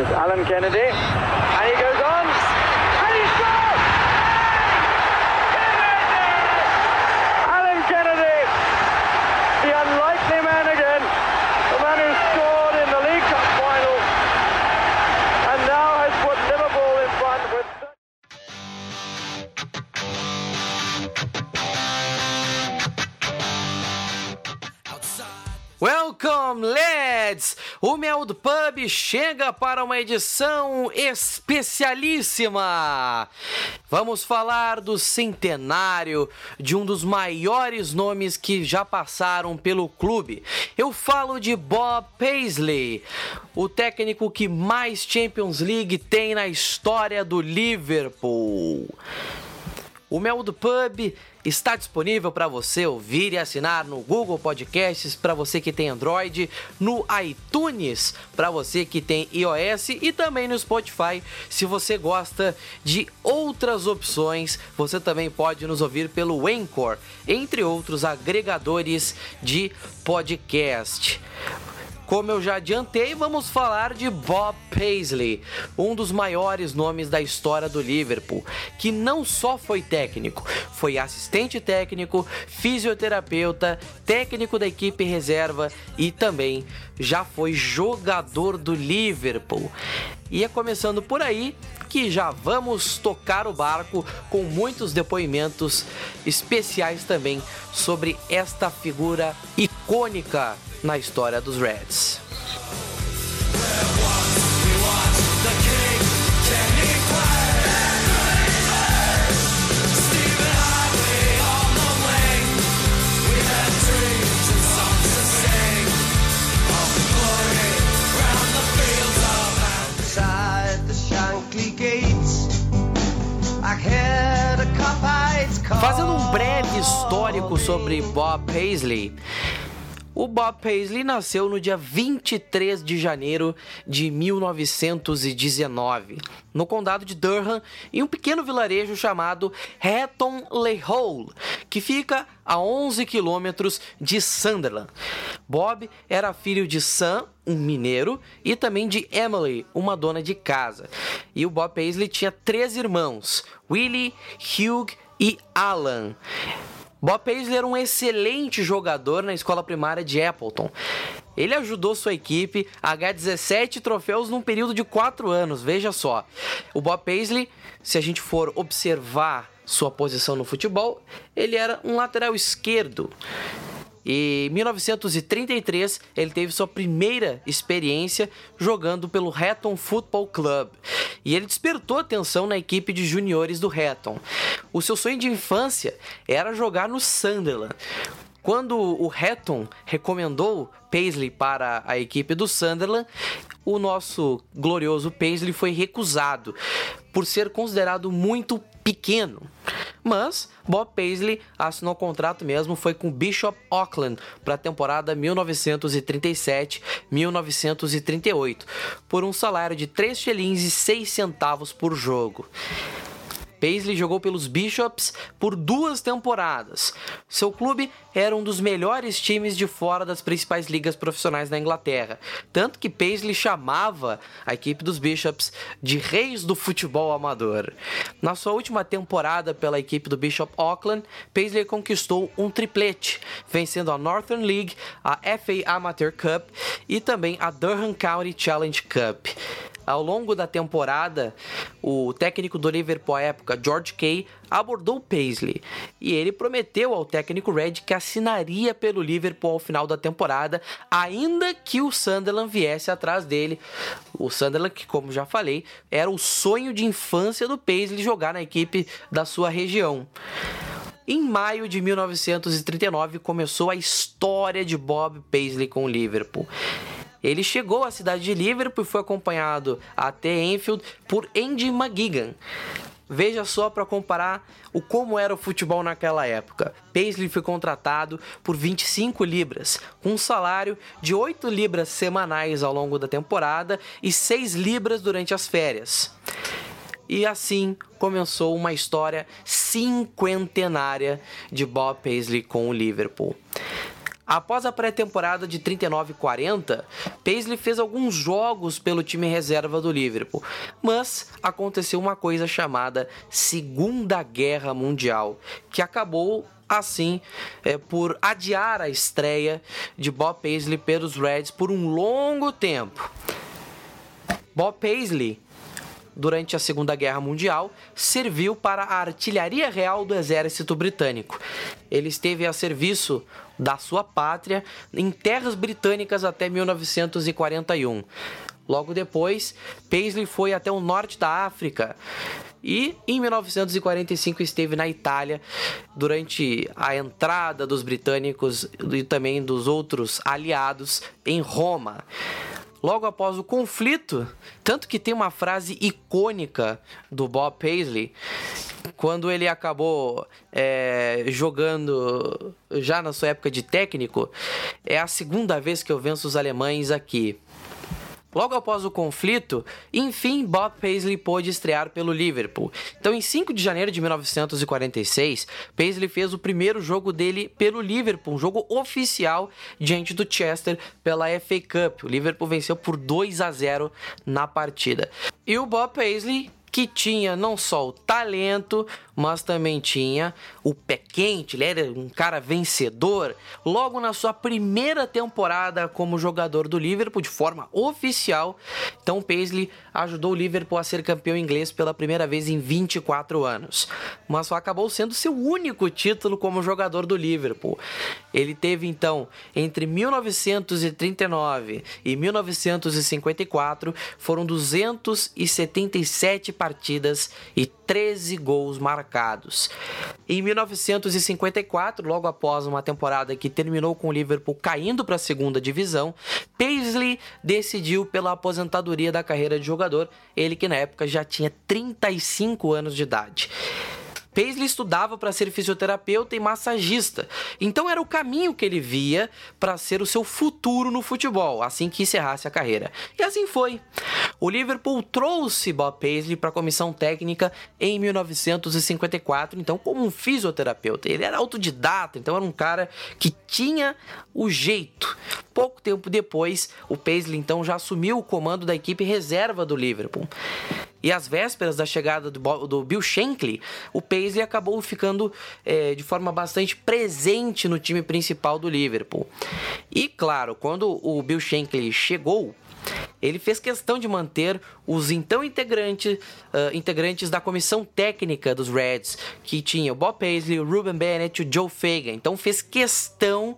It's Alan Kennedy, and he goes on, and he scores! Alan Kennedy, the unlikely man again, the man who scored in the League Cup final, and now has put Liverpool in front with. Welcome, lads! O Mel do Pub chega para uma edição especialíssima. Vamos falar do centenário de um dos maiores nomes que já passaram pelo clube. Eu falo de Bob Paisley, o técnico que mais Champions League tem na história do Liverpool. O Mel do Pub está disponível para você ouvir e assinar no Google Podcasts para você que tem Android, no iTunes para você que tem iOS e também no Spotify. Se você gosta de outras opções, você também pode nos ouvir pelo Anchor, entre outros agregadores de podcast. Como eu já adiantei, vamos falar de Bob Paisley, um dos maiores nomes da história do Liverpool, que não só foi técnico, foi assistente técnico, fisioterapeuta, técnico da equipe reserva e também já foi jogador do Liverpool. E é começando por aí que já vamos tocar o barco com muitos depoimentos especiais também sobre esta figura icônica na história dos Reds. Fazendo um breve histórico sobre Bob Paisley. O Bob Paisley nasceu no dia 23 de janeiro de 1919, no condado de Durham, em um pequeno vilarejo chamado Hatton Le Hole, que fica a 11 quilômetros de Sunderland. Bob era filho de Sam, um mineiro, e também de Emily, uma dona de casa. E o Bob Paisley tinha três irmãos, Willie, Hugh e Alan. Bob Paisley era um excelente jogador na escola primária de Appleton. Ele ajudou sua equipe a ganhar 17 troféus num período de 4 anos, veja só. O Bob Paisley, se a gente for observar sua posição no futebol, ele era um lateral esquerdo. E em 1933 ele teve sua primeira experiência jogando pelo Hatton Football Club e ele despertou atenção na equipe de juniores do Hatton. O seu sonho de infância era jogar no Sunderland. Quando o Hatton recomendou Paisley para a equipe do Sunderland, o nosso glorioso Paisley foi recusado por ser considerado muito pequeno. Mas Bob Paisley assinou contrato mesmo foi com Bishop Auckland para a temporada 1937-1938 por um salário de 3 shillings e 6 centavos por jogo. Paisley jogou pelos Bishops por duas temporadas. Seu clube era um dos melhores times de fora das principais ligas profissionais da Inglaterra, tanto que Paisley chamava a equipe dos Bishops de reis do futebol amador. Na sua última temporada pela equipe do Bishop Auckland, Paisley conquistou um triplete, vencendo a Northern League, a FA Amateur Cup e também a Durham County Challenge Cup. Ao longo da temporada, o técnico do Liverpool à época, George Kay, abordou Paisley e ele prometeu ao técnico Red que assinaria pelo Liverpool ao final da temporada, ainda que o Sunderland viesse atrás dele. O Sunderland, que como já falei, era o sonho de infância do Paisley jogar na equipe da sua região. Em maio de 1939 começou a história de Bob Paisley com o Liverpool. Ele chegou à cidade de Liverpool e foi acompanhado até Enfield por Andy McGuigan. Veja só para comparar o como era o futebol naquela época. Paisley foi contratado por 25 libras, com um salário de 8 libras semanais ao longo da temporada e 6 libras durante as férias. E assim começou uma história cinquentenária de Bob Paisley com o Liverpool. Após a pré-temporada de 39 e 40, Paisley fez alguns jogos pelo time reserva do Liverpool, mas aconteceu uma coisa chamada Segunda Guerra Mundial, que acabou assim é, por adiar a estreia de Bob Paisley pelos Reds por um longo tempo. Bob Paisley durante a Segunda Guerra Mundial, serviu para a Artilharia Real do Exército Britânico. Ele esteve a serviço da sua pátria em terras britânicas até 1941. Logo depois, Paisley foi até o norte da África e em 1945 esteve na Itália durante a entrada dos britânicos e também dos outros aliados em Roma logo após o conflito. Tanto que tem uma frase icônica do Bob Paisley quando ele acabou é, jogando já na sua época de técnico. É a segunda vez que eu venço os alemães aqui. Logo após o conflito, enfim, Bob Paisley pôde estrear pelo Liverpool. Então, em 5 de janeiro de 1946, Paisley fez o primeiro jogo dele pelo Liverpool, um jogo oficial diante do Chester pela FA Cup. O Liverpool venceu por 2 a 0 na partida. E o Bob Paisley que tinha não só o talento, mas também tinha o pé quente, ele era um cara vencedor. Logo na sua primeira temporada como jogador do Liverpool, de forma oficial, então Paisley ajudou o Liverpool a ser campeão inglês pela primeira vez em 24 anos. Mas só acabou sendo seu único título como jogador do Liverpool. Ele teve então entre 1939 e 1954 foram 277 partidas e 13 gols marcados. Em 1954, logo após uma temporada que terminou com o Liverpool caindo para a segunda divisão, Paisley decidiu pela aposentadoria da carreira de jogador, ele que na época já tinha 35 anos de idade. Paisley estudava para ser fisioterapeuta e massagista, então era o caminho que ele via para ser o seu futuro no futebol, assim que encerrasse a carreira. E assim foi. O Liverpool trouxe Bob Paisley para a comissão técnica em 1954, então como um fisioterapeuta. Ele era autodidata, então era um cara que tinha o jeito. Pouco tempo depois, o Paisley então já assumiu o comando da equipe reserva do Liverpool. E às vésperas da chegada do, Bill Shankly, o Paisley acabou ficando é, de forma bastante presente no time principal do Liverpool. E claro, quando o Bill Shankly chegou, ele fez questão de manter os então integrante, uh, integrantes da comissão técnica dos Reds, que tinha o Bob Paisley, o Ruben Bennett e o Joe Fagan. Então fez questão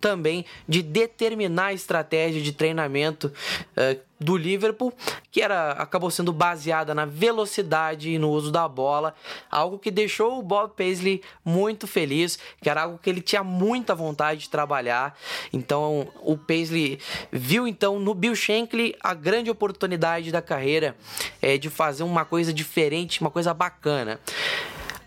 também de determinar a estratégia de treinamento uh, do Liverpool, que era acabou sendo baseada na velocidade e no uso da bola, algo que deixou o Bob Paisley muito feliz, que era algo que ele tinha muita vontade de trabalhar. Então, o Paisley viu então no Bill Shankly a grande oportunidade da carreira é, de fazer uma coisa diferente, uma coisa bacana.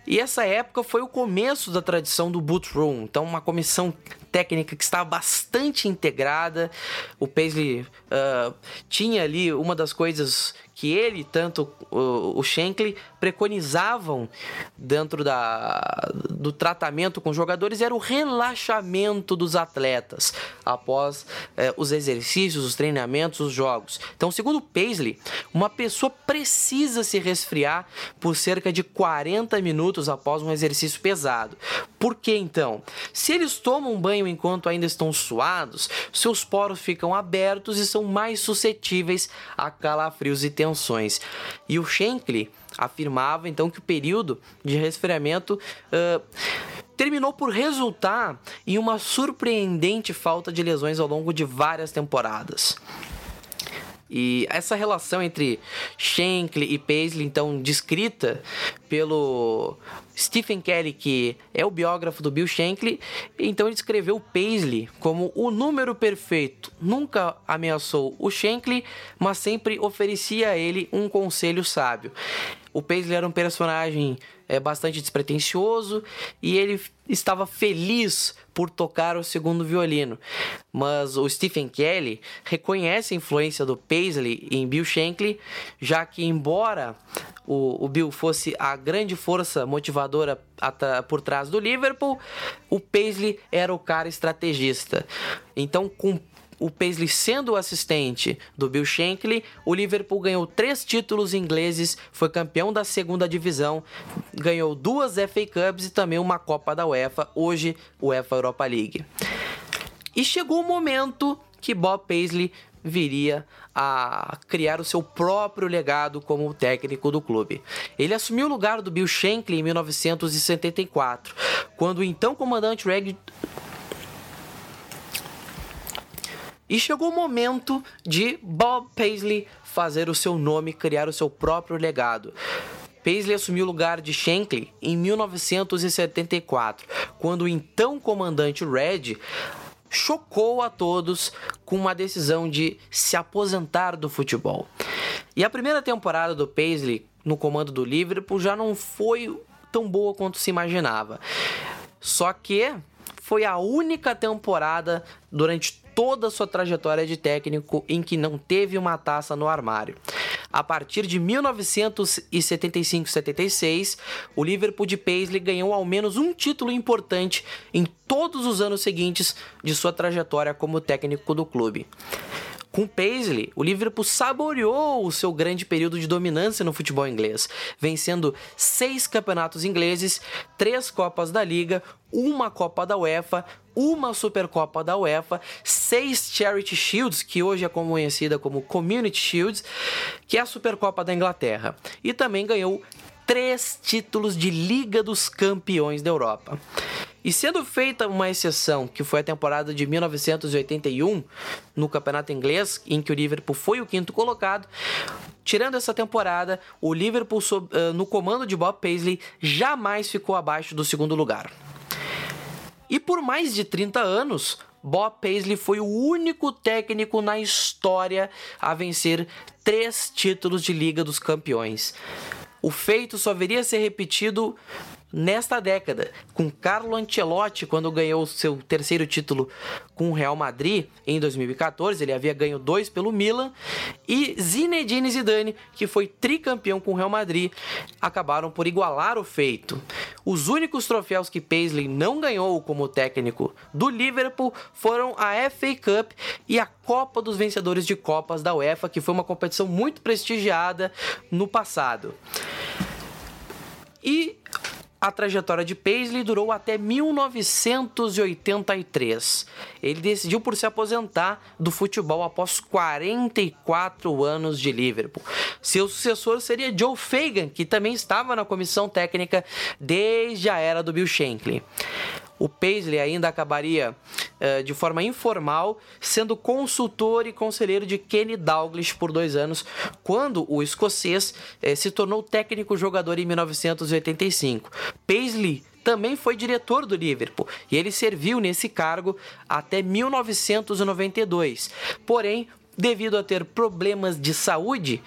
E essa época foi o começo da tradição do Boot Room, então uma comissão técnica que estava bastante integrada. O Paisley uh, tinha ali uma das coisas que ele, tanto o, o Shankly, preconizavam dentro da, do tratamento com jogadores era o relaxamento dos atletas após eh, os exercícios, os treinamentos, os jogos. Então, segundo Paisley, uma pessoa precisa se resfriar por cerca de 40 minutos após um exercício pesado. Por que então? Se eles tomam banho enquanto ainda estão suados, seus poros ficam abertos e são mais suscetíveis a calafrios e tensões. E o Shankly afirmava então que o período de resfriamento uh, terminou por resultar em uma surpreendente falta de lesões ao longo de várias temporadas. E essa relação entre Shankly e Paisley, então descrita pelo Stephen Kelly, que é o biógrafo do Bill Shankly, então ele descreveu Paisley como o número perfeito. Nunca ameaçou o Shankly, mas sempre oferecia a ele um conselho sábio. O Paisley era um personagem é, bastante despretensioso e ele estava feliz por tocar o segundo violino. Mas o Stephen Kelly reconhece a influência do Paisley em Bill Shankly, já que embora o, o Bill fosse a grande força motivadora por trás do Liverpool, o Paisley era o cara estrategista. Então, com o Paisley sendo o assistente do Bill Shankly, o Liverpool ganhou três títulos ingleses, foi campeão da segunda divisão, ganhou duas FA Cups e também uma Copa da UEFA, hoje UEFA Europa League. E chegou o momento que Bob Paisley viria a criar o seu próprio legado como técnico do clube. Ele assumiu o lugar do Bill Shankly em 1974, quando o então comandante Reg E chegou o momento de Bob Paisley fazer o seu nome, criar o seu próprio legado. Paisley assumiu o lugar de Shankly em 1974, quando o então comandante Red chocou a todos com uma decisão de se aposentar do futebol. E a primeira temporada do Paisley no comando do Liverpool já não foi tão boa quanto se imaginava. Só que foi a única temporada durante toda a sua trajetória de técnico em que não teve uma taça no armário. A partir de 1975-76, o Liverpool de Paisley ganhou ao menos um título importante em todos os anos seguintes de sua trajetória como técnico do clube. Com Paisley, o Liverpool saboreou o seu grande período de dominância no futebol inglês, vencendo seis campeonatos ingleses, três Copas da Liga, uma Copa da UEFA, uma Supercopa da UEFA, seis Charity Shields, que hoje é conhecida como Community Shields, que é a Supercopa da Inglaterra, e também ganhou três títulos de Liga dos Campeões da Europa. E sendo feita uma exceção, que foi a temporada de 1981 no campeonato inglês, em que o Liverpool foi o quinto colocado, tirando essa temporada, o Liverpool no comando de Bob Paisley jamais ficou abaixo do segundo lugar. E por mais de 30 anos, Bob Paisley foi o único técnico na história a vencer três títulos de Liga dos Campeões. O feito só viria a ser repetido nesta década, com Carlo Ancelotti quando ganhou seu terceiro título com o Real Madrid em 2014, ele havia ganho dois pelo Milan, e Zinedine Zidane, que foi tricampeão com o Real Madrid, acabaram por igualar o feito. Os únicos troféus que Paisley não ganhou como técnico do Liverpool foram a FA Cup e a Copa dos Vencedores de Copas da UEFA, que foi uma competição muito prestigiada no passado. E a trajetória de Paisley durou até 1983. Ele decidiu por se aposentar do futebol após 44 anos de Liverpool. Seu sucessor seria Joe Fagan, que também estava na comissão técnica desde a era do Bill Shankly o Paisley ainda acabaria uh, de forma informal sendo consultor e conselheiro de Kenny Dalglish por dois anos, quando o escocês uh, se tornou técnico jogador em 1985. Paisley também foi diretor do Liverpool e ele serviu nesse cargo até 1992. Porém, devido a ter problemas de saúde,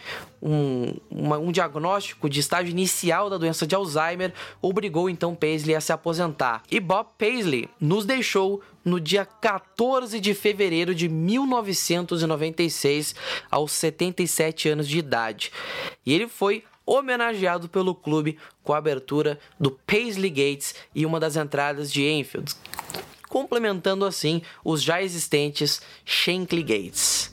um, uma, um, diagnóstico de estágio inicial da doença de Alzheimer obrigou então Paisley a se aposentar. E Bob Paisley nos deixou no dia 14 de fevereiro de 1996, aos 77 anos de idade. E ele foi homenageado pelo clube com a abertura do Paisley Gates e uma das entradas de Enfield, complementando assim os já existentes Shankly Gates.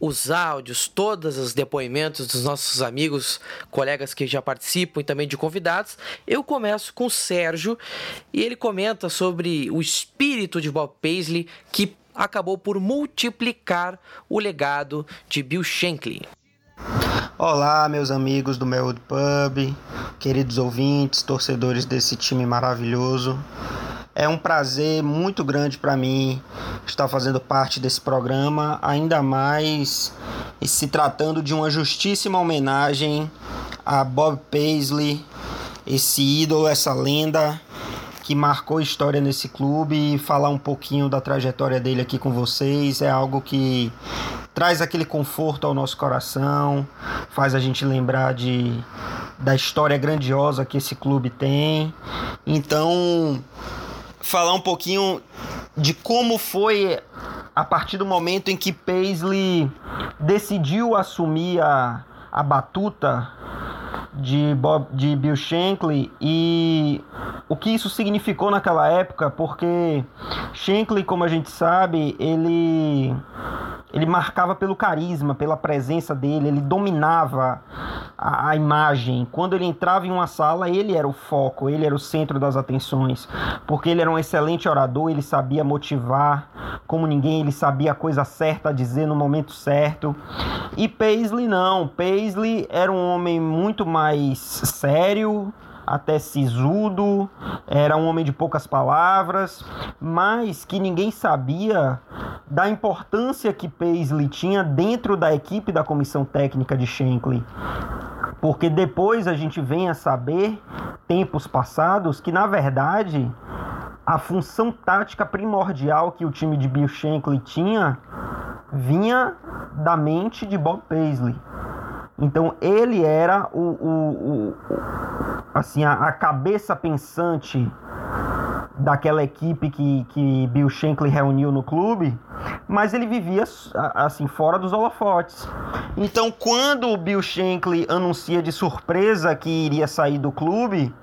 os áudios, todos os depoimentos dos nossos amigos, colegas que já participam e também de convidados. Eu começo com o Sérgio e ele comenta sobre o espírito de Bob Paisley que acabou por multiplicar o legado de Bill Shankly. Olá, meus amigos do meu Pub. queridos ouvintes, torcedores desse time maravilhoso. É um prazer muito grande para mim estar fazendo parte desse programa, ainda mais se tratando de uma justíssima homenagem a Bob Paisley, esse ídolo, essa lenda que marcou história nesse clube e falar um pouquinho da trajetória dele aqui com vocês é algo que traz aquele conforto ao nosso coração, faz a gente lembrar de da história grandiosa que esse clube tem. Então, falar um pouquinho de como foi a partir do momento em que Paisley decidiu assumir a, a batuta de, Bob, de Bill Shankly e o que isso significou naquela época, porque Shankly, como a gente sabe, ele ele marcava pelo carisma, pela presença dele, ele dominava a, a, imagem. Quando ele entrava em uma sala, ele era o foco, ele era o centro das atenções, porque ele era um excelente orador, ele sabia motivar como ninguém, ele sabia a coisa certa a dizer no momento certo. E Paisley não, Paisley era um homem muito mais sério, até sisudo, era um homem de poucas palavras, mas que ninguém sabia da importância que Paisley tinha dentro da equipe da comissão técnica de Shankly. Porque depois a gente vem a saber, tempos passados, que na verdade a função tática primordial que o time de Bill Shankly tinha vinha da mente de Bob Paisley. Então ele era o, o, o assim a, a, cabeça pensante daquela equipe que, que Bill Shankly reuniu no clube, mas ele vivia assim fora dos holofotes. Então, quando o Bill Shankly anuncia de surpresa que iria sair do clube,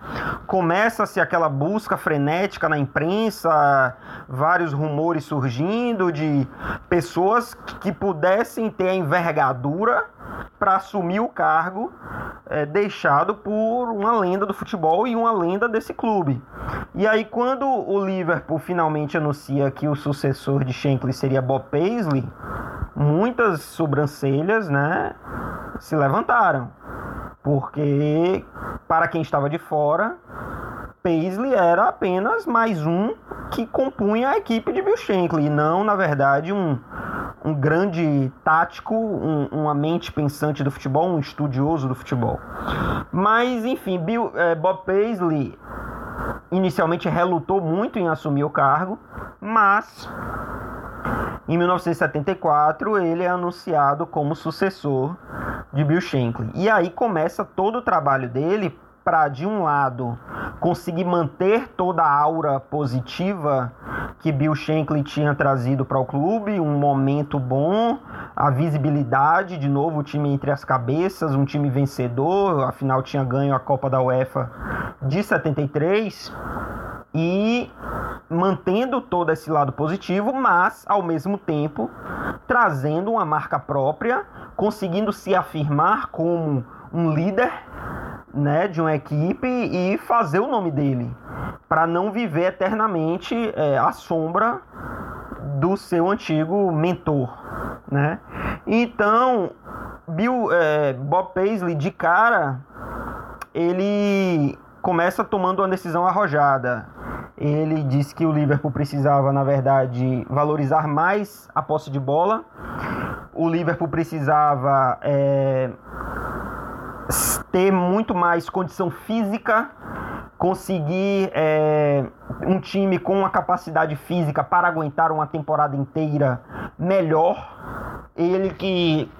começa-se aquela busca frenética na imprensa, vários rumores surgindo de pessoas que pudessem ter a envergadura para assumir o cargo é, deixado por uma lenda do futebol e uma lenda desse clube. E aí, quando o Liverpool finalmente anuncia que o sucessor de Shankly seria Bob Paisley, muitas sobrancelhas né, se levantaram. Porque, para quem estava de fora, Paisley era apenas mais um que compunha a equipe de Bill Shankly, e não, na verdade, um, um grande tático, um, uma mente pensante do futebol, um estudioso do futebol. Mas, enfim, Bill, é, Bob Paisley inicialmente relutou muito em assumir o cargo, mas em 1974 ele é anunciado como sucessor de Bill Shankly. E aí começa todo o trabalho dele para, de um lado, conseguir manter toda a aura positiva que Bill Shankly tinha trazido para o clube, um momento bom, a visibilidade, de novo o time entre as cabeças, um time vencedor, afinal tinha ganho a Copa da UEFA de 73 e mantendo todo esse lado positivo, mas ao mesmo tempo trazendo uma marca própria, conseguindo se afirmar como um líder né, de uma equipe e fazer o nome dele, para não viver eternamente é, à sombra do seu antigo mentor, né? Então, Bill, é, Bob Paisley de cara, ele começa tomando uma decisão arrojada. Ele disse que o Liverpool precisava, na verdade, valorizar mais a posse de bola. O Liverpool precisava é, ter muito mais condição física, conseguir é, um time com uma capacidade física para aguentar uma temporada inteira melhor. Ele que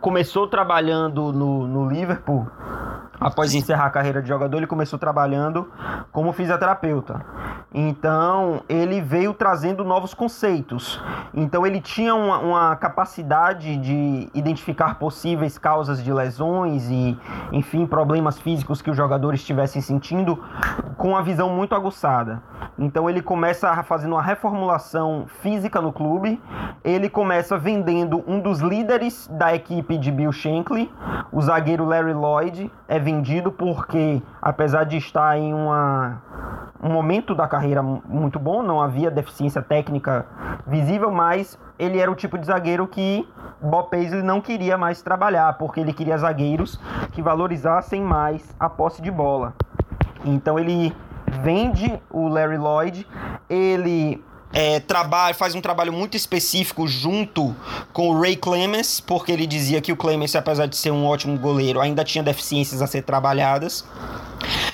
começou trabalhando no, no Liverpool após encerrar a carreira de jogador, ele começou trabalhando como fisioterapeuta. Então, ele veio trazendo novos conceitos. Então, ele tinha uma, uma, capacidade de identificar possíveis causas de lesões e, enfim, problemas físicos que os jogadores estivessem sentindo com uma visão muito aguçada. Então, ele começa fazendo uma reformulação física no clube. Ele começa vendendo um dos líderes da equipe de Bill Shankly, o zagueiro Larry Lloyd, é vendido porque, apesar de estar em uma um momento da carreira muito bom, não havia deficiência técnica visível, mas ele era o tipo de zagueiro que Bob Paisley não queria mais trabalhar, porque ele queria zagueiros que valorizassem mais a posse de bola. Então ele vende o Larry Lloyd, ele é, trabalha, faz um trabalho muito específico junto com o Ray Clemens, porque ele dizia que o Clemens, apesar de ser um ótimo goleiro, ainda tinha deficiências a ser trabalhadas.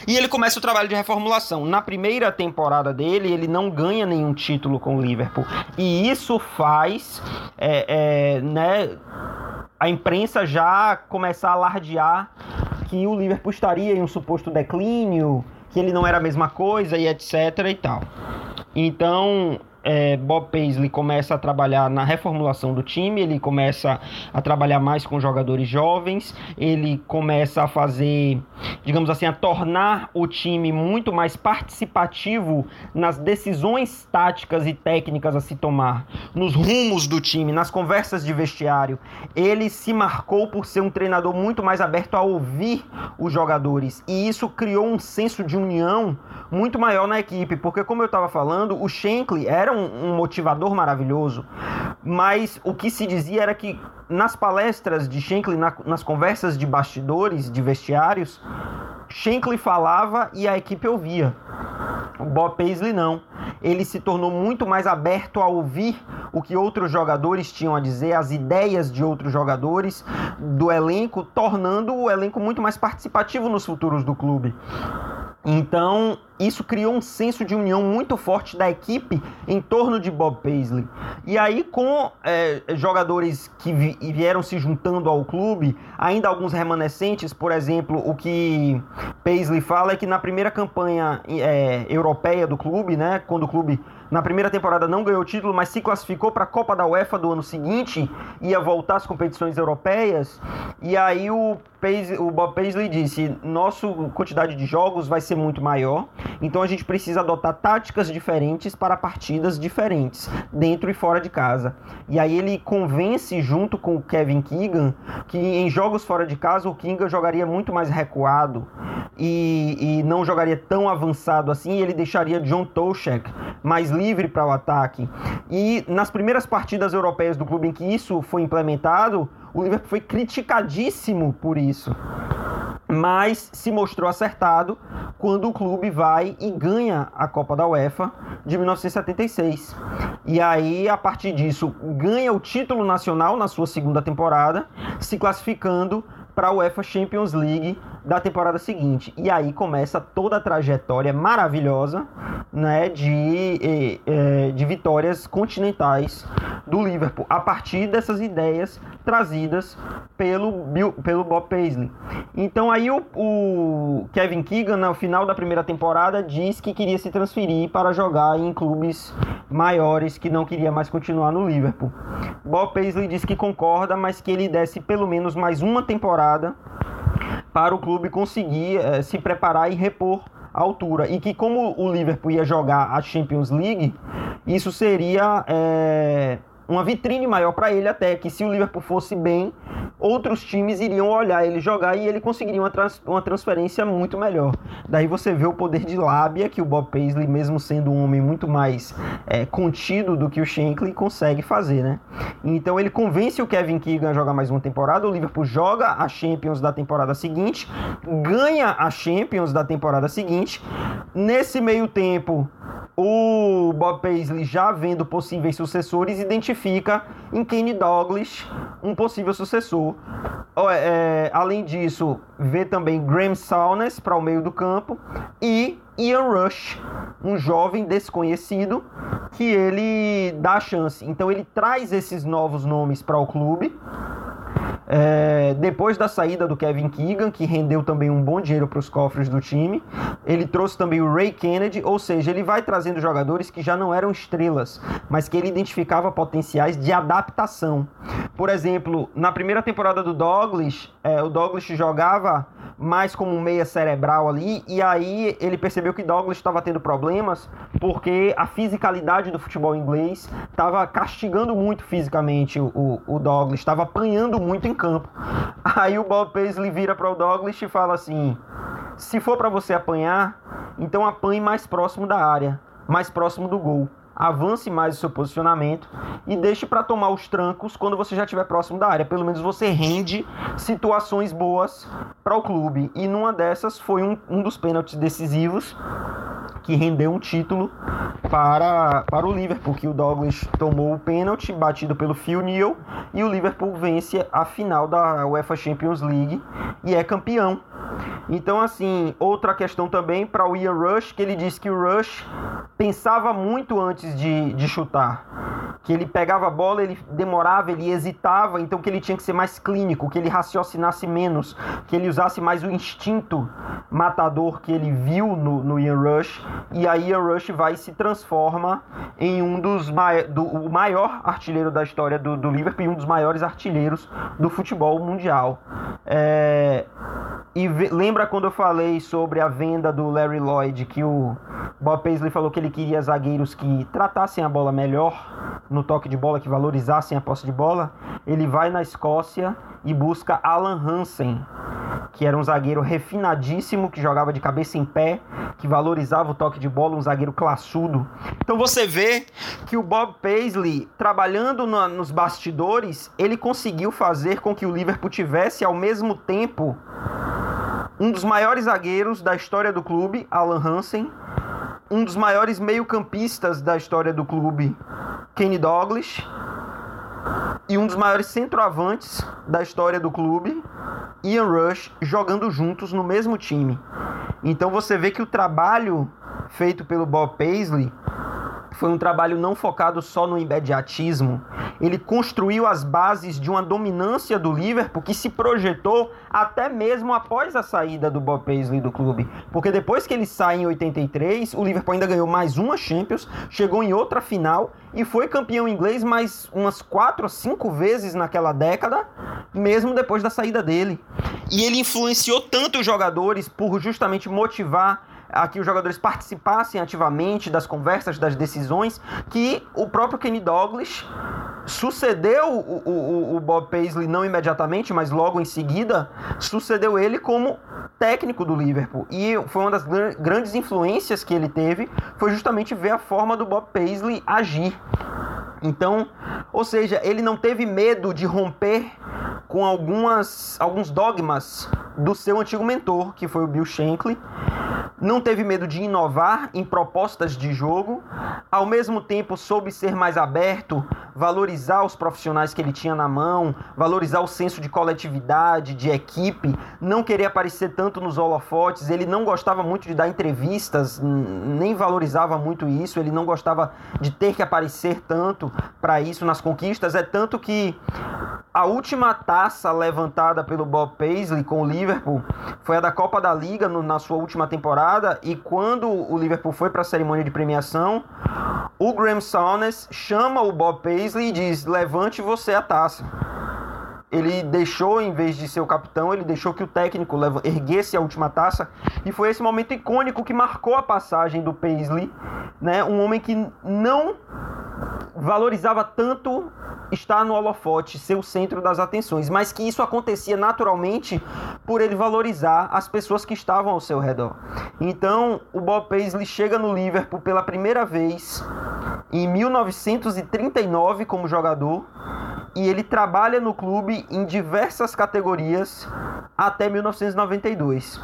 E ele começa o trabalho de reformulação. Na primeira temporada dele, ele não ganha nenhum título com o Liverpool. E isso faz é, é, né, a imprensa já começar a alardear que o Liverpool estaria em um suposto declínio, que ele não era a mesma coisa e etc e tal. Então, é, Bob Paisley começa a trabalhar na reformulação do time, ele começa a trabalhar mais com jogadores jovens, ele começa a fazer, digamos assim, a tornar o time muito mais participativo nas decisões táticas e técnicas a se tomar, nos rumos do time, nas conversas de vestiário. Ele se marcou por ser um treinador muito mais aberto a ouvir os jogadores e isso criou um senso de união muito maior na equipe, porque como eu estava falando, o Shankly era um, um, motivador maravilhoso, mas o que se dizia era que nas palestras de Shankly, na, nas conversas de bastidores, de vestiários, Shankly falava e a equipe ouvia. O Bob Paisley não. Ele se tornou muito mais aberto a ouvir o que outros jogadores tinham a dizer, as ideias de outros jogadores do elenco, tornando o elenco muito mais participativo nos futuros do clube. Então, isso criou um senso de união muito forte da equipe em torno de Bob Paisley. E aí, com é, jogadores que vieram se juntando ao clube, ainda alguns remanescentes, por exemplo, o que Paisley fala é que na primeira campanha é, europeia do clube, né, quando o clube na primeira temporada não ganhou o título, mas se classificou para a Copa da UEFA do ano seguinte, ia voltar às competições europeias. E aí o, Paisley, o Bob Paisley disse: nossa quantidade de jogos vai ser muito maior, então a gente precisa adotar táticas diferentes para partidas diferentes, dentro e fora de casa. E aí ele convence, junto com o Kevin Keegan, que em jogos fora de casa o Keegan jogaria muito mais recuado e, e não jogaria tão avançado assim, ele deixaria John Toshek mais livre para o ataque. E nas primeiras partidas europeias do clube em que isso foi implementado, o Liverpool foi criticadíssimo por isso. Mas se mostrou acertado quando o clube vai e ganha a Copa da UEFA de 1976. E aí, a partir disso, ganha o título nacional na sua segunda temporada, se classificando para a UEFA Champions League da temporada seguinte. E aí começa toda a trajetória maravilhosa né, de, de vitórias continentais do Liverpool, a partir dessas ideias trazidas pelo, pelo Bob Paisley. Então aí o, o Kevin Keegan, no final da primeira temporada, diz que queria se transferir para jogar em clubes maiores, que não queria mais continuar no Liverpool. Bob Paisley diz que concorda, mas que ele desse pelo menos mais uma temporada para o clube conseguir é, se preparar e repor a altura. E que como o Liverpool ia jogar a Champions League, isso seria é, uma vitrine maior para ele até que se o Liverpool fosse bem, outros times iriam olhar ele jogar e ele conseguiria uma, trans uma transferência muito melhor. Daí você vê o poder de lábia que o Bob Paisley, mesmo sendo um homem muito mais é, contido do que o Shankly, consegue fazer, né? Então ele convence o Kevin Keegan a jogar mais uma temporada, o Liverpool joga a Champions da temporada seguinte, ganha a Champions da temporada seguinte. Nesse meio tempo, o Bob Paisley, já vendo possíveis sucessores, identifica em Kenny Douglas um possível sucessor. É, além disso, vê também Graham Souness para o meio do campo e Ian Rush, um jovem desconhecido que ele dá a chance. Então ele traz esses novos nomes para o clube é, depois da saída do Kevin Keegan, que rendeu também um bom dinheiro para os cofres do time, ele trouxe também o Ray Kennedy, ou seja, ele vai trazendo jogadores que já não eram estrelas, mas que ele identificava potenciais de adaptação. Por exemplo, na primeira temporada do Douglas, é, o Douglas jogava mais como um meia cerebral ali, e aí ele percebeu que Douglas estava tendo problemas porque a fisicalidade do futebol inglês estava castigando muito fisicamente o, o Douglas, estava apanhando muito em campo. Aí o Bob Paisley vira para o Douglas e fala assim: se for para você apanhar, Então apanhe mais próximo da área, mais próximo do gol. Avance mais o seu posicionamento e deixe para tomar os trancos quando você já estiver próximo da área. Pelo menos você rende situações boas para o clube. E numa dessas foi um, um dos pênaltis decisivos que rendeu um título para, para o Liverpool, que o Douglas tomou o pênalti batido pelo Phil Neal e o Liverpool vence a final da UEFA Champions League e é campeão. Então, assim, outra questão também para o Ian Rush, que ele disse que o Rush pensava muito antes de, de chutar. Que ele pegava a bola, ele demorava, ele hesitava, então que ele tinha que ser mais clínico, que ele raciocinasse menos, que ele usasse mais o instinto matador que ele viu no, no Ian Rush. E aí Ian Rush vai e se transforma em um dos do, o maior artilheiro da história do, do Liverpool e um dos maiores artilheiros do futebol mundial. É, e lembra quando eu falei sobre a venda do Larry Lloyd, que o Bob Paisley falou que ele queria zagueiros que tratassem a bola melhor no toque de bola, que valorizassem a posse de bola? Ele vai na Escócia e busca Alan Hansen, que era um zagueiro refinadíssimo, que jogava de cabeça em pé, que valorizava o toque de bola, um zagueiro classudo. Então você vê que o Bob Paisley, trabalhando no, nos bastidores, ele conseguiu fazer com que o Liverpool tivesse ao mesmo tempo um dos maiores zagueiros da história do clube, Alan Hansen, um dos maiores meio-campistas da história do clube, Kenny Douglas, e um dos maiores centroavantes da história do clube, Ian Rush, jogando juntos no mesmo time. Então você vê que o trabalho feito pelo Bob Paisley foi um trabalho não focado só no imediatismo. Ele construiu as bases de uma dominância do Liverpool que se projetou até mesmo após a saída do Bob Paisley do clube. Porque depois que ele sai em 83, o Liverpool ainda ganhou mais uma Champions, chegou em outra final e foi campeão inglês mais umas quatro ou cinco vezes naquela década, mesmo depois da saída dele. E ele influenciou tanto os jogadores por justamente motivar a que os jogadores participassem ativamente das conversas, das decisões, que o próprio Kenny Douglas sucedeu o, o, o Bob Paisley não imediatamente, mas logo em seguida, sucedeu ele como técnico do Liverpool. E foi uma das grandes influências que ele teve, foi justamente ver a forma do Bob Paisley agir. Então, ou seja, ele não teve medo de romper com algumas, alguns dogmas do seu antigo mentor, que foi o Bill Shankly, não teve medo de inovar em propostas de jogo, ao mesmo tempo soube ser mais aberto, valorizar os profissionais que ele tinha na mão, valorizar o senso de coletividade, de equipe, não querer aparecer tanto nos holofotes, ele não gostava muito de dar entrevistas, nem valorizava muito isso, ele não gostava de ter que aparecer tanto para isso nas conquistas, é tanto que a última taça levantada pelo Bob Paisley com o Liverpool foi a da Copa da Liga no, na sua última temporada. E quando o Liverpool foi para a cerimônia de premiação, o Graham Souness chama o Bob Paisley e diz: Levante você a taça. Ele deixou, em vez de ser o capitão, ele deixou que o técnico erguesse a última taça. E foi esse momento icônico que marcou a passagem do Paisley, né? Um homem que não valorizava tanto estar no holofote, ser o centro das atenções, mas que isso acontecia naturalmente por ele valorizar as pessoas que estavam ao seu redor. Então, o Bob Paisley chega no Liverpool pela primeira vez em 1939 como jogador e ele trabalha no clube em diversas categorias até 1992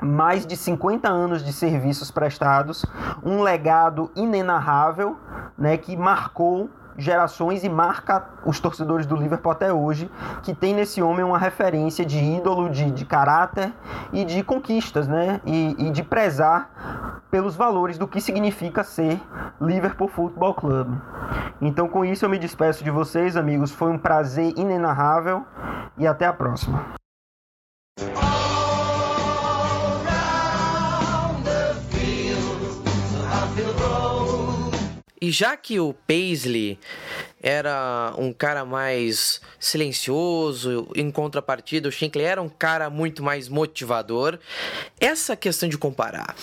mais de 50 anos de serviços prestados, um legado inenarrável, né, que marcou gerações e marca os torcedores do Liverpool até hoje, que tem nesse homem uma referência de ídolo, de, de caráter e de conquistas, né? E, e de prezar pelos valores do que significa ser Liverpool Football Club. Então, com isso, eu me despeço de vocês, amigos. Foi um prazer inenarrável e até a próxima. E já que o Paisley era um cara mais silencioso, em contrapartida, o Shankly era um cara muito mais motivador, essa questão de comparar,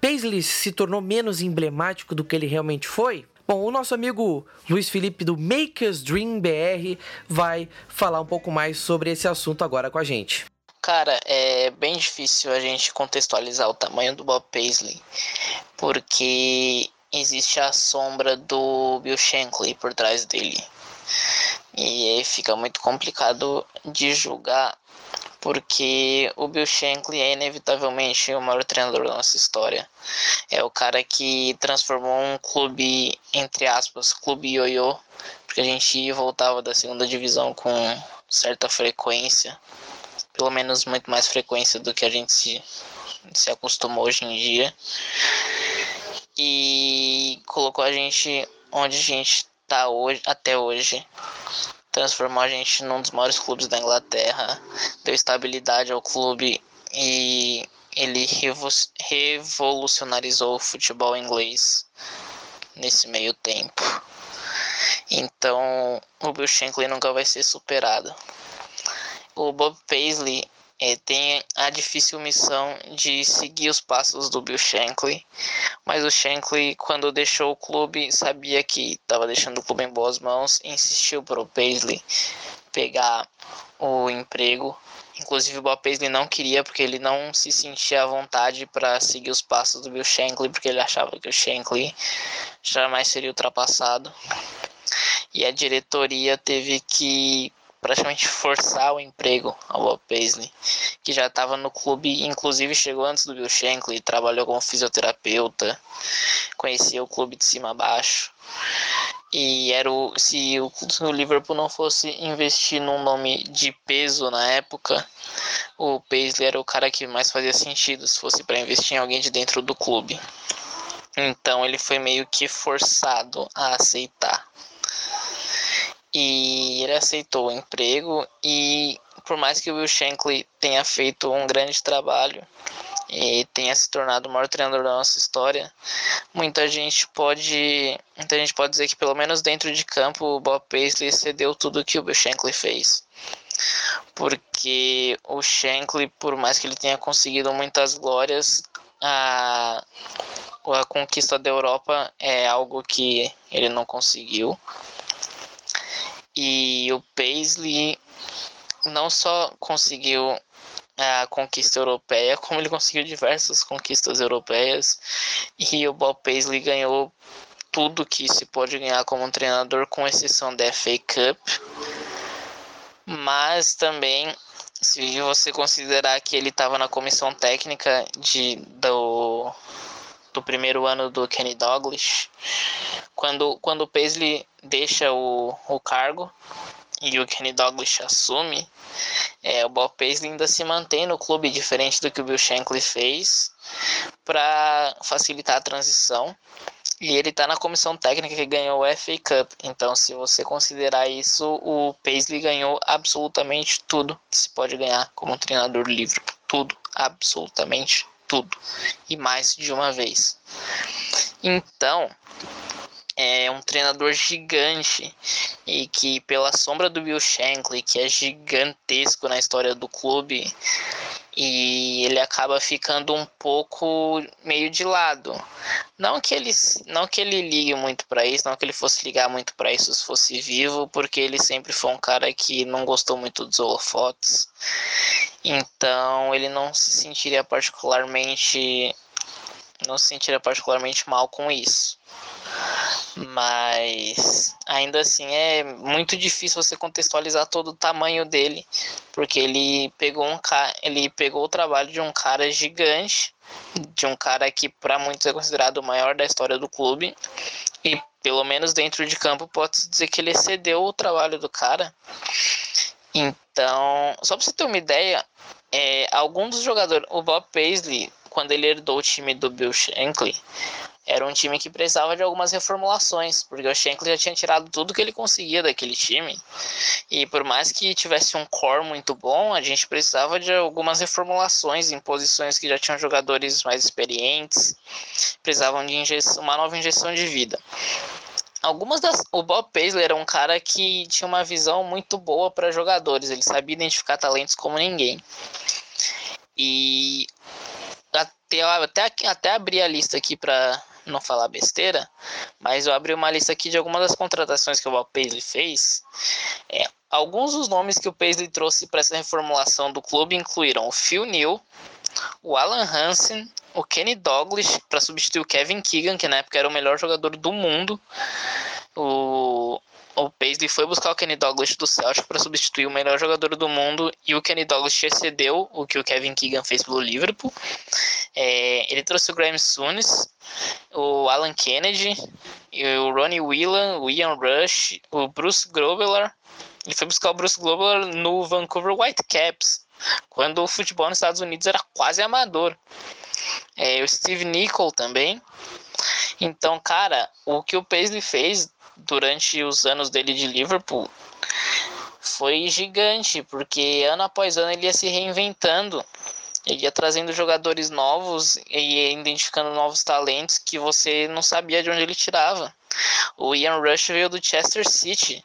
Paisley se tornou menos emblemático do que ele realmente foi? Bom, o nosso amigo Luiz Felipe do Makers Dream BR vai falar um pouco mais sobre esse assunto agora com a gente. Cara, é bem difícil a gente contextualizar o tamanho do Bob Paisley, porque existe a sombra do Bill Shankly por trás dele. E aí fica muito complicado de julgar, porque o Bill Shankly é inevitavelmente o maior treinador da nossa história. É o cara que transformou um clube, entre aspas, clube ioiô, porque a gente voltava da segunda divisão com certa frequência, pelo menos muito mais frequência do que a gente se, se acostumou hoje em dia. E colocou a gente onde a gente está hoje, até hoje transformou a gente num dos maiores clubes da Inglaterra, deu estabilidade ao clube e ele revolucionarizou o futebol inglês nesse meio tempo. Então, o Bill Shankly nunca vai ser superado. O Bob Paisley é, tem a difícil missão de seguir os passos do Bill Shankly, mas o Shankly, quando deixou o clube, sabia que estava deixando o clube em boas mãos e insistiu para o Paisley pegar o emprego. Inclusive o Bob Paisley não queria porque ele não se sentia à vontade para seguir os passos do Bill Shankly, porque ele achava que o Shankly jamais seria ultrapassado. E a diretoria teve que praticamente forçar o emprego ao Bob Paisley, que já estava no clube, inclusive chegou antes do Bill Shankly, trabalhou como fisioterapeuta, conhecia o clube de cima a baixo. E era o, se o, o Liverpool não fosse investir num nome de peso na época, o Paisley era o cara que mais fazia sentido se fosse para investir em alguém de dentro do clube. Então ele foi meio que forçado a aceitar e ele aceitou o emprego e por mais que o Will Shankly tenha feito um grande trabalho e tenha se tornado o maior treinador da nossa história, muita gente pode, muita gente pode dizer que pelo menos dentro de campo o Bob Paisley cedeu tudo que o Will Shankly fez. Porque o Shankly, por mais que ele tenha conseguido muitas glórias, a, a conquista da Europa é algo que ele não conseguiu. E o Paisley não só conseguiu a conquista europeia, como ele conseguiu diversas conquistas europeias. E o Bob Paisley ganhou tudo que se pode ganhar como um treinador, com exceção da FA Cup. Mas também, se você considerar que ele estava na comissão técnica de, do, do primeiro ano do Kenny Douglas, quando, quando o Paisley deixa o, o cargo e o Kenny Douglas assume, é, o Bob Paisley ainda se mantém no clube, diferente do que o Bill Shankly fez, para facilitar a transição. E ele está na comissão técnica que ganhou o FA Cup. Então, se você considerar isso, o Paisley ganhou absolutamente tudo que se pode ganhar como treinador livre. Tudo, absolutamente tudo. E mais de uma vez. Então, é um treinador gigante e que pela sombra do Bill Shankly, que é gigantesco na história do clube, e ele acaba ficando um pouco meio de lado. Não que ele, não que ele ligue muito para isso, não que ele fosse ligar muito para isso se fosse vivo, porque ele sempre foi um cara que não gostou muito dos holofotes. Então, ele não se sentiria particularmente não se sentiria particularmente mal com isso. Mas ainda assim é muito difícil você contextualizar todo o tamanho dele, porque ele pegou um cara, ele pegou o trabalho de um cara gigante, de um cara que para muitos é considerado o maior da história do clube, e pelo menos dentro de campo pode dizer que ele excedeu o trabalho do cara. Então, só para você ter uma ideia, é, alguns dos jogadores, o Bob Paisley, quando ele herdou o time do Bill Shankly, era um time que precisava de algumas reformulações, porque o Shankly já tinha tirado tudo que ele conseguia daquele time. E por mais que tivesse um core muito bom, a gente precisava de algumas reformulações em posições que já tinham jogadores mais experientes, precisavam de uma nova injeção de vida. Algumas das. O Bob Paisley era um cara que tinha uma visão muito boa para jogadores, ele sabia identificar talentos como ninguém. E até, até, até abrir a lista aqui para não falar besteira, mas eu abri uma lista aqui de algumas das contratações que o Paisley fez. É, Alguns dos nomes que o Paisley trouxe para essa reformulação do clube incluíram o Phil Neal, o Alan Hansen, o Kenny Douglas para substituir o Kevin Keegan, que na época era o melhor jogador do mundo. O, o Paisley foi buscar o Kenny Douglas do Celtic para substituir o melhor jogador do mundo e o Kenny Douglas excedeu o que o Kevin Keegan fez pelo Liverpool. É, ele trouxe o Graham Souness, o Alan Kennedy, o Ronnie Whelan, o Ian Rush, o Bruce Grobbelaar. Ele foi buscar o Bruce Grobbelaar no Vancouver Whitecaps, quando o futebol nos Estados Unidos era quase amador. É, o Steve Nicol também. Então, cara, o que o Paisley fez durante os anos dele de Liverpool foi gigante, porque ano após ano ele ia se reinventando. Ele ia trazendo jogadores novos e identificando novos talentos que você não sabia de onde ele tirava. O Ian Rush veio do Chester City.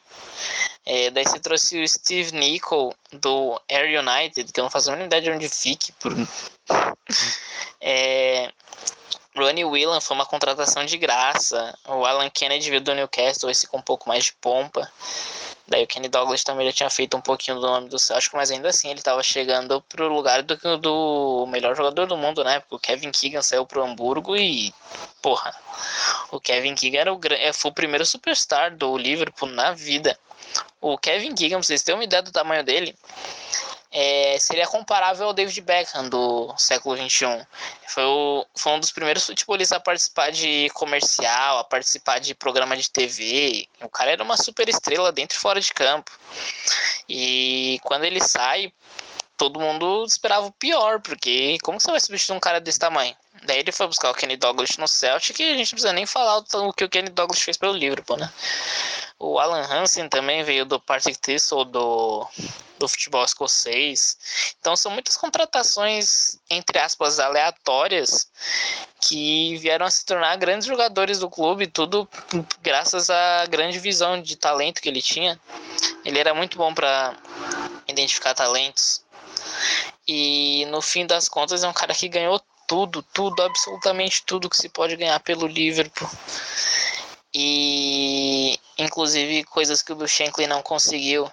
É, daí você trouxe o Steve Nicol do Air United, que eu não faço a ideia de onde fique. Por... É, Ronnie Whelan foi uma contratação de graça. O Alan Kennedy veio do Newcastle, esse com um pouco mais de pompa. Daí o Kenny Douglas também já tinha feito um pouquinho do nome do Celtic, mas ainda assim ele estava chegando pro lugar do, do melhor jogador do mundo, né? Porque o Kevin Keegan saiu pro Hamburgo e, porra, o Kevin Keegan era o, é, foi o primeiro superstar do Liverpool na vida. O Kevin Keegan, pra vocês terem uma ideia do tamanho dele, é, seria comparável ao David Beckham do século XXI. Foi, o, foi um dos primeiros futebolistas a participar de comercial, a participar de programa de TV. O cara era uma super estrela dentro e fora de campo. E quando ele sai, todo mundo esperava o pior, porque como você vai substituir um cara desse tamanho? Daí ele foi buscar o Kenny Douglas no Celtic e a gente não precisa nem falar o que o Kenny Douglas fez pelo Liverpool, né? O Alan Hansen também veio do Partick Thistle do, do futebol escocês. Então são muitas contratações, entre aspas, aleatórias que vieram a se tornar grandes jogadores do clube, tudo graças à grande visão de talento que ele tinha. Ele era muito bom para identificar talentos. E no fim das contas é um cara que ganhou tudo, tudo, absolutamente tudo que se pode ganhar pelo Liverpool e inclusive coisas que o Shankly não conseguiu.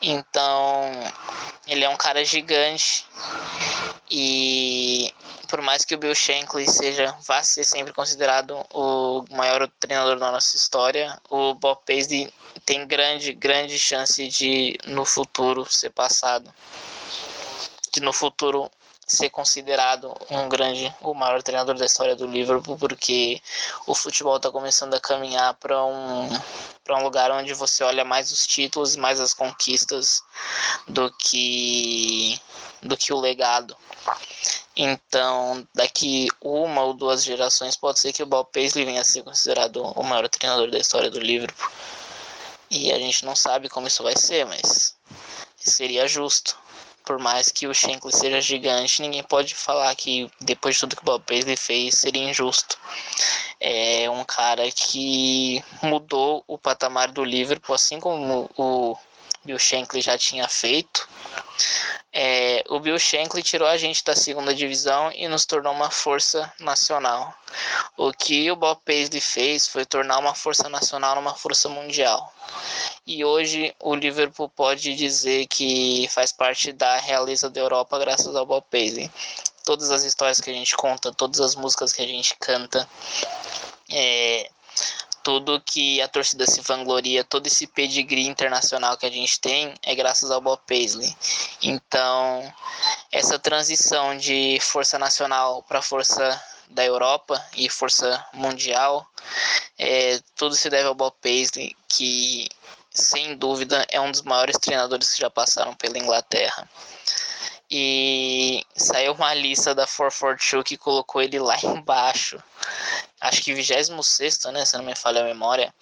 Então, ele é um cara gigante e por mais que o Bill Shankly seja vá ser sempre considerado o maior treinador da nossa história, o Bob Paisley tem grande, grande chance de no futuro ser passado. De no futuro ser considerado um grande, o maior treinador da história do Liverpool, porque o futebol está começando a caminhar para um para um lugar onde você olha mais os títulos, mais as conquistas do que do que o legado. Então, daqui uma ou duas gerações pode ser que o Bob Paisley venha a ser considerado o maior treinador da história do Liverpool. E a gente não sabe como isso vai ser, mas seria justo por mais que o Shankly seja gigante, ninguém pode falar que depois de tudo que o Bob Paisley fez seria injusto. É um cara que mudou o patamar do Liverpool, assim como o Bill Shankly já tinha feito. É, o Bill Shankly tirou a gente da segunda divisão e nos tornou uma força nacional. O que o Bob Paisley fez foi tornar uma força nacional numa força mundial. E hoje o Liverpool pode dizer que faz parte da realeza da Europa graças ao Bob Paisley. Todas as histórias que a gente conta, todas as músicas que a gente canta, é, tudo que a torcida se vangloria, todo esse pedigree internacional que a gente tem é graças ao Bob Paisley. Então, essa transição de força nacional para força da Europa e força mundial, é, tudo se deve ao Bob Paisley, que sem dúvida é um dos maiores treinadores que já passaram pela Inglaterra. E saiu uma lista da 442 que colocou ele lá embaixo acho que 26, né, se não me falha a memória,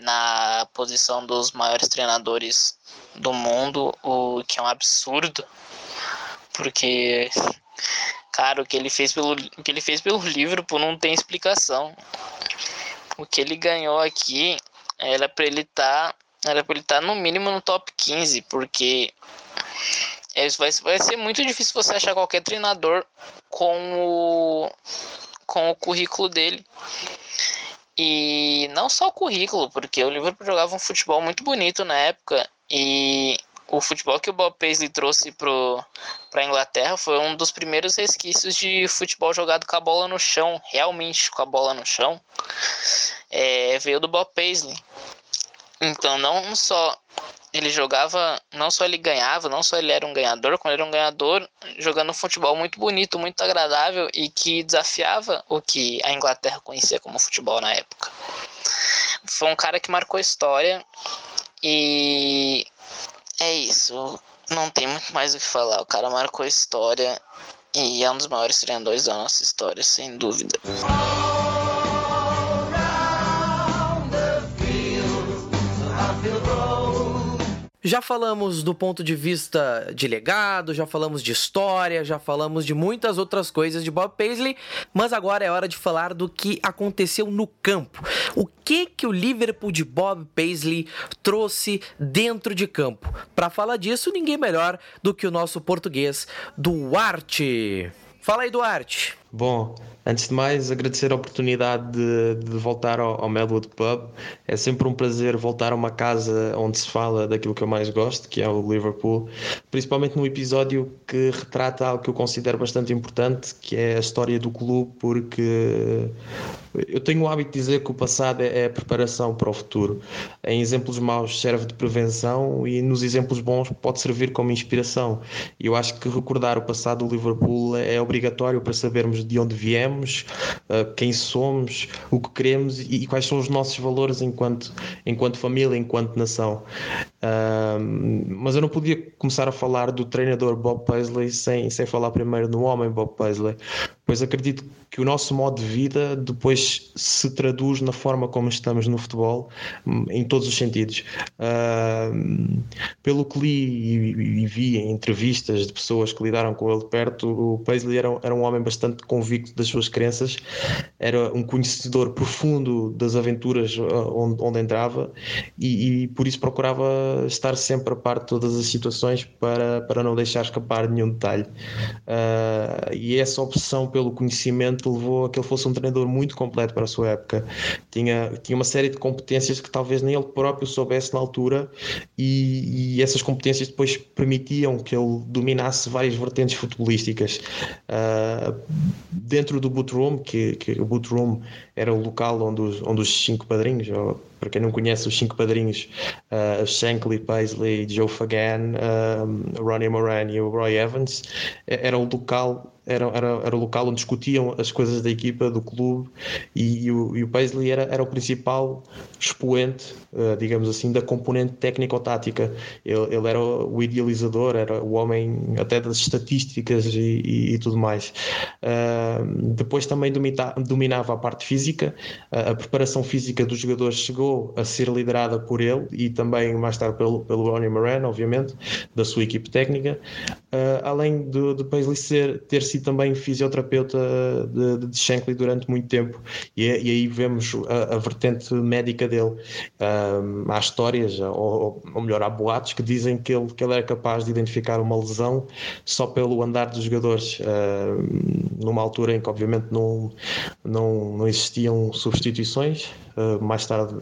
na posição dos maiores treinadores do mundo, o que é um absurdo, porque cara, o que ele fez pelo o que ele fez pelo Liverpool não tem explicação. O que ele ganhou aqui era para ele estar tá, era para ele estar tá no mínimo no top 15, porque é, vai, vai ser muito difícil você achar qualquer treinador com o com o currículo dele. E não só o currículo, porque o Liverpool jogava um futebol muito bonito na época E o futebol que o Bob Paisley trouxe para a Inglaterra foi um dos primeiros resquícios de futebol jogado com a bola no chão, realmente com a bola no chão. É, veio do Bob Paisley. Então, não só ele jogava, não só ele ganhava, não só ele era um ganhador, quando ele era um ganhador, jogando um futebol muito bonito, muito agradável e que desafiava o que a Inglaterra conhecia como futebol na época. Foi um cara que marcou história e é isso. Não tem muito mais o que falar. O cara marcou história e é um dos maiores treinadores da nossa história, sem dúvida. Já falamos do ponto de vista de legado, já falamos de história, já falamos de muitas outras coisas de Bob Paisley, mas agora é hora de falar do que aconteceu no campo. O que que o Liverpool de Bob Paisley trouxe dentro de campo? Para falar disso, ninguém melhor do que o nosso português Duarte. Fala aí, Duarte. Bom, antes de mais, agradecer a oportunidade de, de voltar ao, ao, Melwood Pub. É sempre um prazer voltar a uma casa onde se fala daquilo que eu mais gosto, que é o Liverpool, principalmente num episódio que retrata algo que eu considero bastante importante, que é a história do clube, porque eu tenho o hábito de dizer que o passado é a preparação para o futuro. Em exemplos maus serve de prevenção e nos exemplos bons pode servir como inspiração. E eu acho que recordar o passado do Liverpool é obrigatório para sabermos de onde viemos, uh, quem somos, o que queremos e, e, quais são os nossos valores enquanto, enquanto família, enquanto nação. Uh, mas eu não podia começar a falar do treinador Bob Paisley sem, sem falar primeiro no homem Bob Paisley, pois acredito que o nosso modo de vida depois se traduz na forma como estamos no futebol, em todos os sentidos. Uh, pelo que li e, e, vi em entrevistas de pessoas que lidaram com ele perto, o Paisley era, era um homem bastante convicto das suas crenças, era um conhecedor profundo das aventuras ah, onde, onde entrava e, e por isso procurava estar sempre a par de todas as situações para, para não deixar escapar nenhum detalhe. Uh, e essa opção pelo conhecimento levou a que ele fosse um treinador muito completo para a sua época. Tinha, tinha uma série de competências que talvez nem ele próprio soubesse na altura, e, e essas competências depois permitiam que ele dominasse várias vertentes futebolísticas. Uh, dentro do boot room, que, que o boot room era o local onde os, onde os cinco padrinhos, ou, para quem não conhece os cinco padrinhos, uh, Shankly, Paisley, Joe Fagan, uh, Ronnie Moran e o Roy Evans, era o local era, era, era o local onde discutiam as coisas da equipa, do clube, e, e, o, e o Paisley era, era o principal expoente, uh, digamos assim, da componente técnico-tática. Ele, ele, era o idealizador, era o homem até das estatísticas e, e, e tudo mais. Uh, depois também domita, dominava a parte física, uh, a preparação física dos jogadores chegou a ser liderada por ele e também mais tarde pelo, pelo Ronnie Moran, obviamente, da sua equipe técnica, além de, de Paisley ser, ter sido também fisioterapeuta de, de Shankly durante muito tempo e, e aí vemos a, a, vertente médica dele. Um, há histórias, ou, ou, melhor, há boatos que dizem que ele, que ele era capaz de identificar uma lesão só pelo andar dos jogadores, numa altura em que obviamente não, não, não existiam substituições. Uh, mais tarde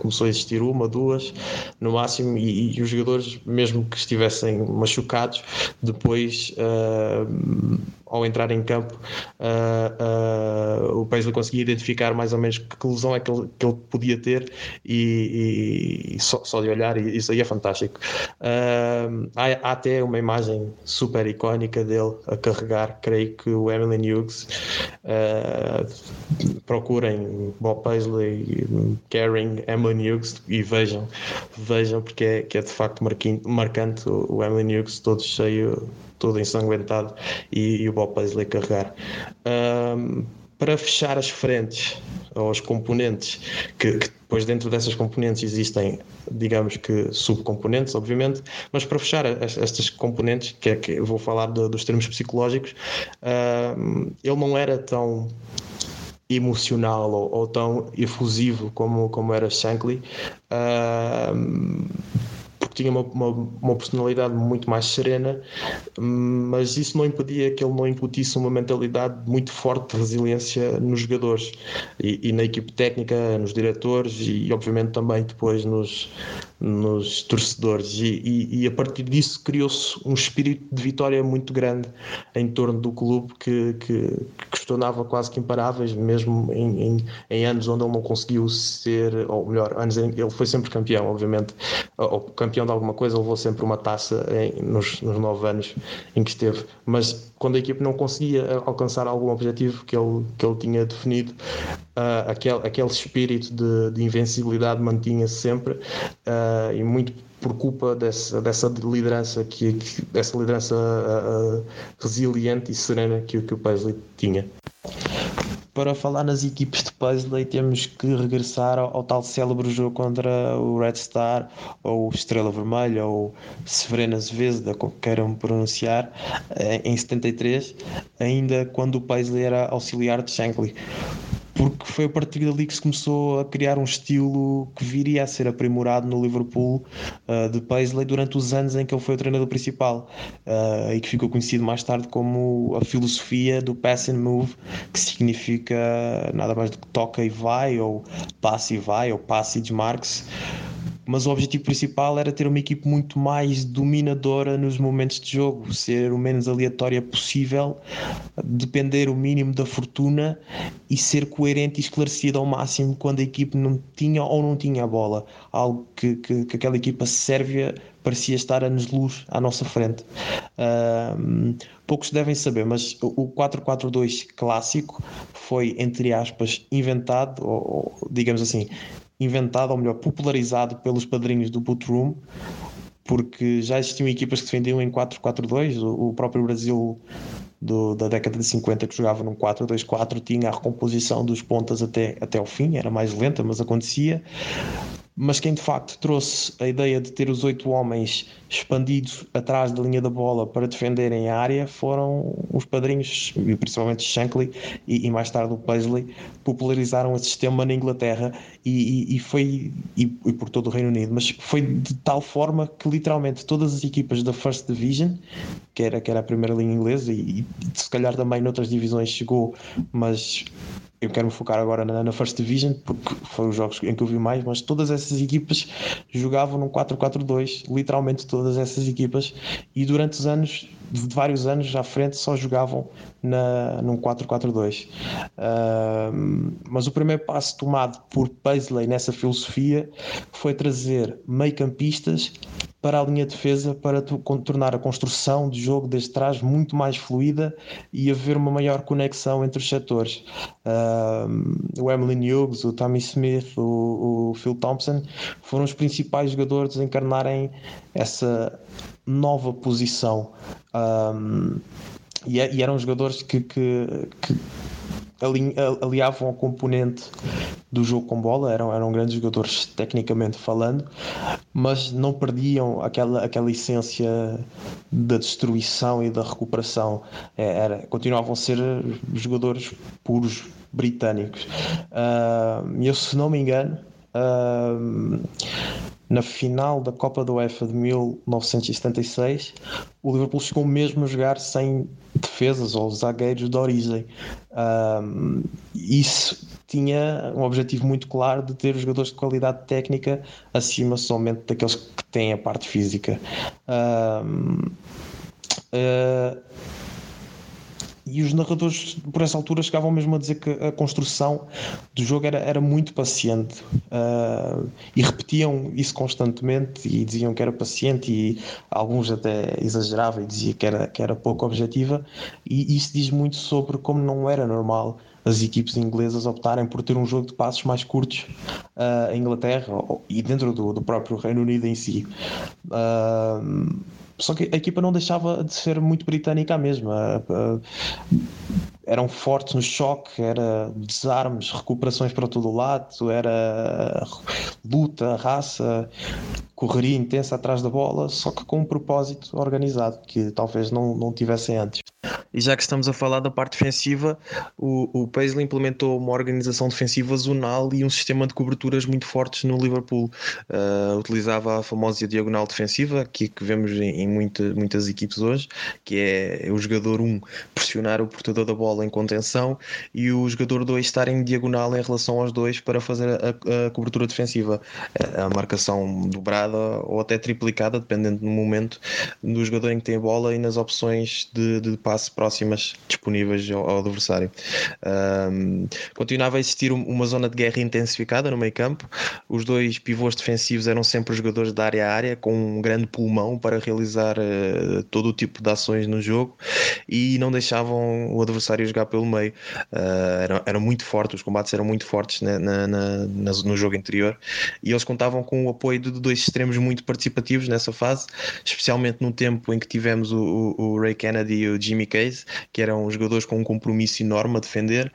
começou a existir uma, duas, no máximo, e, e os jogadores, mesmo que estivessem machucados, depois uh, ao entrar em campo, uh, uh, o Paisley conseguia identificar mais ou menos que lesão é que ele, que ele podia ter e, e só, só, de olhar, isso aí é fantástico. Uh, há, há, até uma imagem super icónica dele a carregar, creio que o Emily Hughes. procurem Bob Paisley, Caring, Emily Hughes e vejam, vejam porque é, que é de facto marcante o Emily Hughes todo cheio todo ensanguentado e, e o Bob Paisley carregar. Um, para fechar as frentes ou os componentes, que, que, depois dentro dessas componentes existem, digamos que subcomponentes, obviamente, mas para fechar estas componentes, que é que vou falar de, dos termos psicológicos, uh, ele não era tão emocional ou, ou, tão efusivo como, como era Shankly. Uh, tinha uma, uma, uma, personalidade muito mais serena, mas isso não impedia que ele não incutisse uma mentalidade muito forte de resiliência nos jogadores e, e na equipe técnica, nos diretores e, obviamente, também depois nos, nos torcedores. E, e, e a partir disso criou-se um espírito de vitória muito grande em torno do clube que, que, que se tornava quase que imparáveis, mesmo em, em, em, anos onde ele não conseguiu ser, ou melhor, anos em, ele foi sempre campeão, obviamente, ou campeão de alguma coisa, levou sempre uma taça nos, nos nove anos em que esteve, mas quando a equipe não conseguia alcançar algum objetivo que ele, que ele tinha definido, uh, aquele, aquele espírito de, de invencibilidade mantinha-se sempre uh, e muito por culpa dessa, dessa liderança que, que liderança uh, resiliente e serena que, que o Paisley tinha para falar nas equipes de Paisley temos que regressar ao, ao, tal célebre jogo contra o Red Star ou Estrela Vermelha ou Severina Zvezda, como queiram pronunciar, eh, em 73, ainda quando o Paisley era auxiliar de Shankly porque foi a partir dali que se começou a criar um estilo que viria a ser aprimorado no Liverpool uh, de Paisley durante os anos em que ele foi o treinador principal uh, e que ficou conhecido mais tarde como a filosofia do pass and move, que significa nada mais do que toca e vai, ou passe e vai, ou passe e desmarque-se mas o objetivo principal era ter uma equipe muito mais dominadora nos momentos de jogo, ser o menos aleatória possível, depender o mínimo da fortuna e ser coerente e esclarecida ao máximo quando a equipe não tinha ou não tinha a bola, algo que, que, que aquela equipa sérvia parecia estar anos-luz à nossa frente. Uh, poucos devem saber, mas o 4-4-2 clássico foi, entre aspas, inventado, ou, digamos assim, inventado, ou melhor, popularizado pelos padrinhos do Boot Room, porque já existiam equipas que defendiam em 4-4-2, o, próprio Brasil do, da década de 50 que jogava num 4-2-4 tinha a recomposição dos pontas até, até ao fim, era mais lenta, mas acontecia. Mas quem de facto trouxe a ideia de ter os oito homens expandidos atrás da linha da bola para defenderem a área foram os padrinhos, principalmente Shankly e, e mais tarde o Paisley, popularizaram esse sistema na Inglaterra e, e, e foi e, por todo o Reino Unido, mas foi de tal forma que literalmente todas as equipas da First Division, que era, que era a primeira linha inglesa e, e se calhar também noutras divisões chegou, mas eu quero me focar agora na, na, First Division porque foram os jogos em que eu vi mais, mas todas essas equipas jogavam num 4-4-2, literalmente todas essas equipas, e durante os anos, de vários anos à frente, só jogavam na, num 4-4-2. Uh, mas o primeiro passo tomado por Paisley nessa filosofia foi trazer meio-campistas para a linha de defesa para tornar a construção de jogo desde trás muito mais fluida e haver uma maior conexão entre os setores. Uh, o Emily Hughes, o Tommy Smith, o, o, Phil Thompson foram os principais jogadores a encarnarem essa nova posição. Um, e, e, eram jogadores que, que, que aliavam ao componente do jogo com bola, eram, eram grandes jogadores tecnicamente falando, mas não perdiam aquela, aquela essência da destruição e da recuperação. É, era, continuavam a ser jogadores puros britânicos. Uh, eu, se não me engano, uh, na final da Copa da UEFA de 1976, o Liverpool chegou mesmo a jogar sem defesas ou zagueiros de origem. Um, isso tinha um objetivo muito claro de ter jogadores de qualidade técnica acima somente daqueles que têm a parte física. Um, uh, e os narradores, por essa altura, chegavam mesmo a dizer que a construção do jogo era, era muito paciente uh, e repetiam isso constantemente e diziam que era paciente e alguns até exageravam e diziam que era, que era pouco objetiva e isso diz muito sobre como não era normal as equipes inglesas optarem por ter um jogo de passos mais curtos uh, em Inglaterra e dentro do, do próprio Reino Unido em si. Uh, só que a equipa não deixava de ser muito britânica a mesma. Eram fortes no choque, era desarmes, recuperações para todo o lado, era luta, raça, correria intensa atrás da bola, só que com um propósito organizado que talvez não, não tivessem antes. E já que estamos a falar da parte defensiva, o, o Paisley implementou uma organização defensiva zonal e um sistema de coberturas muito fortes no Liverpool. Uh, utilizava a famosa diagonal defensiva, que, que vemos em, em muita, muitas equipes hoje, que é o jogador 1 um, pressionar o portador da bola em contenção e o jogador 2 estar em diagonal em relação aos dois para fazer a, a cobertura defensiva. A marcação ou até triplicada, dependendo do momento do jogador em que tem a bola e nas opções de, de passe próximas disponíveis ao, ao adversário. Um, continuava a existir uma zona de guerra intensificada no meio campo. Os dois pivôs defensivos eram sempre jogadores da área a área, com um grande pulmão para realizar uh, todo o tipo de ações no jogo e não deixavam o adversário jogar pelo meio. Uh, eram, eram muito fortes, os combates eram muito fortes na, na, na, no jogo interior e eles contavam com o apoio de dois extremos muito participativos nessa fase, especialmente no tempo em que tivemos o, o, Ray Kennedy e o Jimmy Case, que eram jogadores com um compromisso enorme a defender,